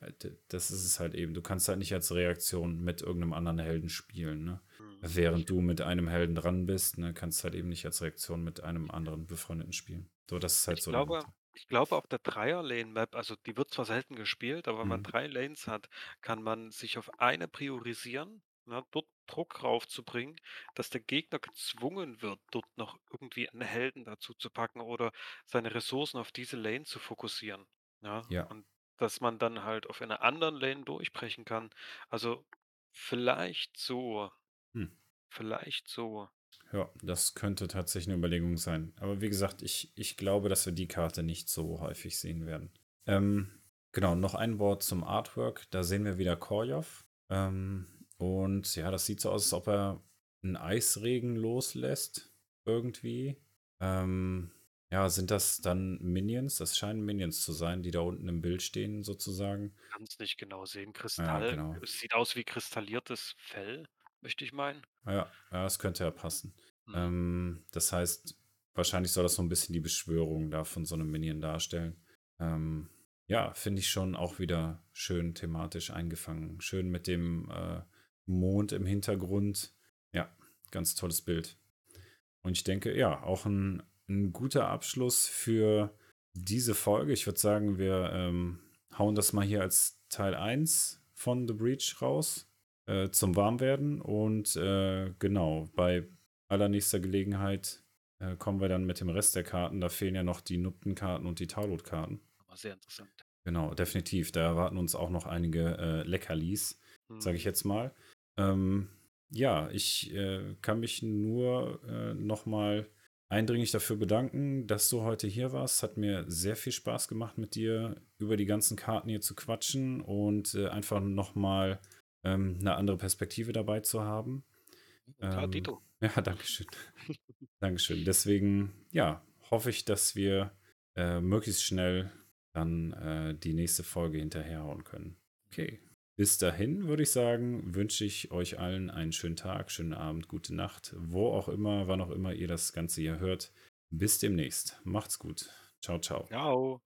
äh, das ist es halt eben. Du kannst halt nicht als Reaktion mit irgendeinem anderen Helden spielen, ne? Hm. Während du mit einem Helden dran bist, ne, kannst du halt eben nicht als Reaktion mit einem anderen befreundeten spielen. So, das ist halt Ich so glaube, ich glaube auf der Dreier-Lane-Map, also die wird zwar selten gespielt, aber wenn man Mhm. drei Lanes hat, kann man sich auf eine priorisieren, ne, dort Druck raufzubringen, dass der Gegner gezwungen wird, dort noch irgendwie einen Helden dazu zu packen oder seine Ressourcen auf diese Lane zu fokussieren. Ja, Ja. und dass man dann halt auf einer anderen Lane durchbrechen kann. Also vielleicht so, Hm. vielleicht so. Ja, das könnte tatsächlich eine Überlegung sein. Aber wie gesagt, ich, ich glaube, dass wir die Karte nicht so häufig sehen werden. Ähm, genau, noch ein Wort zum Artwork. Da sehen wir wieder Korjov. Ähm, und ja, das sieht so aus, als ob er einen Eisregen loslässt. Irgendwie. Ähm, ja, sind das dann Minions? Das scheinen Minions zu sein, die da unten im Bild stehen, sozusagen. Kann es nicht genau sehen. Ja, Kristall, genau. es sieht aus wie kristalliertes Fell, möchte ich meinen. Ja, ja, das könnte ja passen. Mhm. Ähm, das heißt, wahrscheinlich soll das so ein bisschen die Beschwörung da von so einem Minion darstellen. Ähm, ja, finde ich schon auch wieder schön thematisch eingefangen. Schön mit dem äh, Mond im Hintergrund. Ja, ganz tolles Bild. Und ich denke, ja, auch ein, ein guter Abschluss für diese Folge. Ich würde sagen, wir ähm, hauen das mal hier als Teil 1 von The Breach raus äh, zum Warmwerden. Und äh, genau, bei allernächster Gelegenheit äh, kommen wir dann mit dem Rest der Karten. Da fehlen ja noch die Nuptenkarten und die Taulot-Karten. Aber sehr interessant. Genau, definitiv. Da erwarten uns auch noch einige äh, Leckerlis, Mhm. sage ich jetzt mal. Ähm, ja, ich äh, kann mich nur äh, nochmal eindringlich dafür bedanken, dass du heute hier warst. Hat mir sehr viel Spaß gemacht, mit dir über die ganzen Karten hier zu quatschen und äh, einfach nochmal ähm, eine andere Perspektive dabei zu haben. Ja, Ähm, Dito. ja, danke schön. Dankeschön. Deswegen, ja, hoffe ich, dass wir äh, möglichst schnell dann äh, die nächste Folge hinterherhauen können. Okay. Bis dahin würde ich sagen, wünsche ich euch allen einen schönen Tag, schönen Abend, gute Nacht, wo auch immer, wann auch immer ihr das Ganze hier hört. Bis demnächst. Macht's gut. Ciao, ciao. Ciao.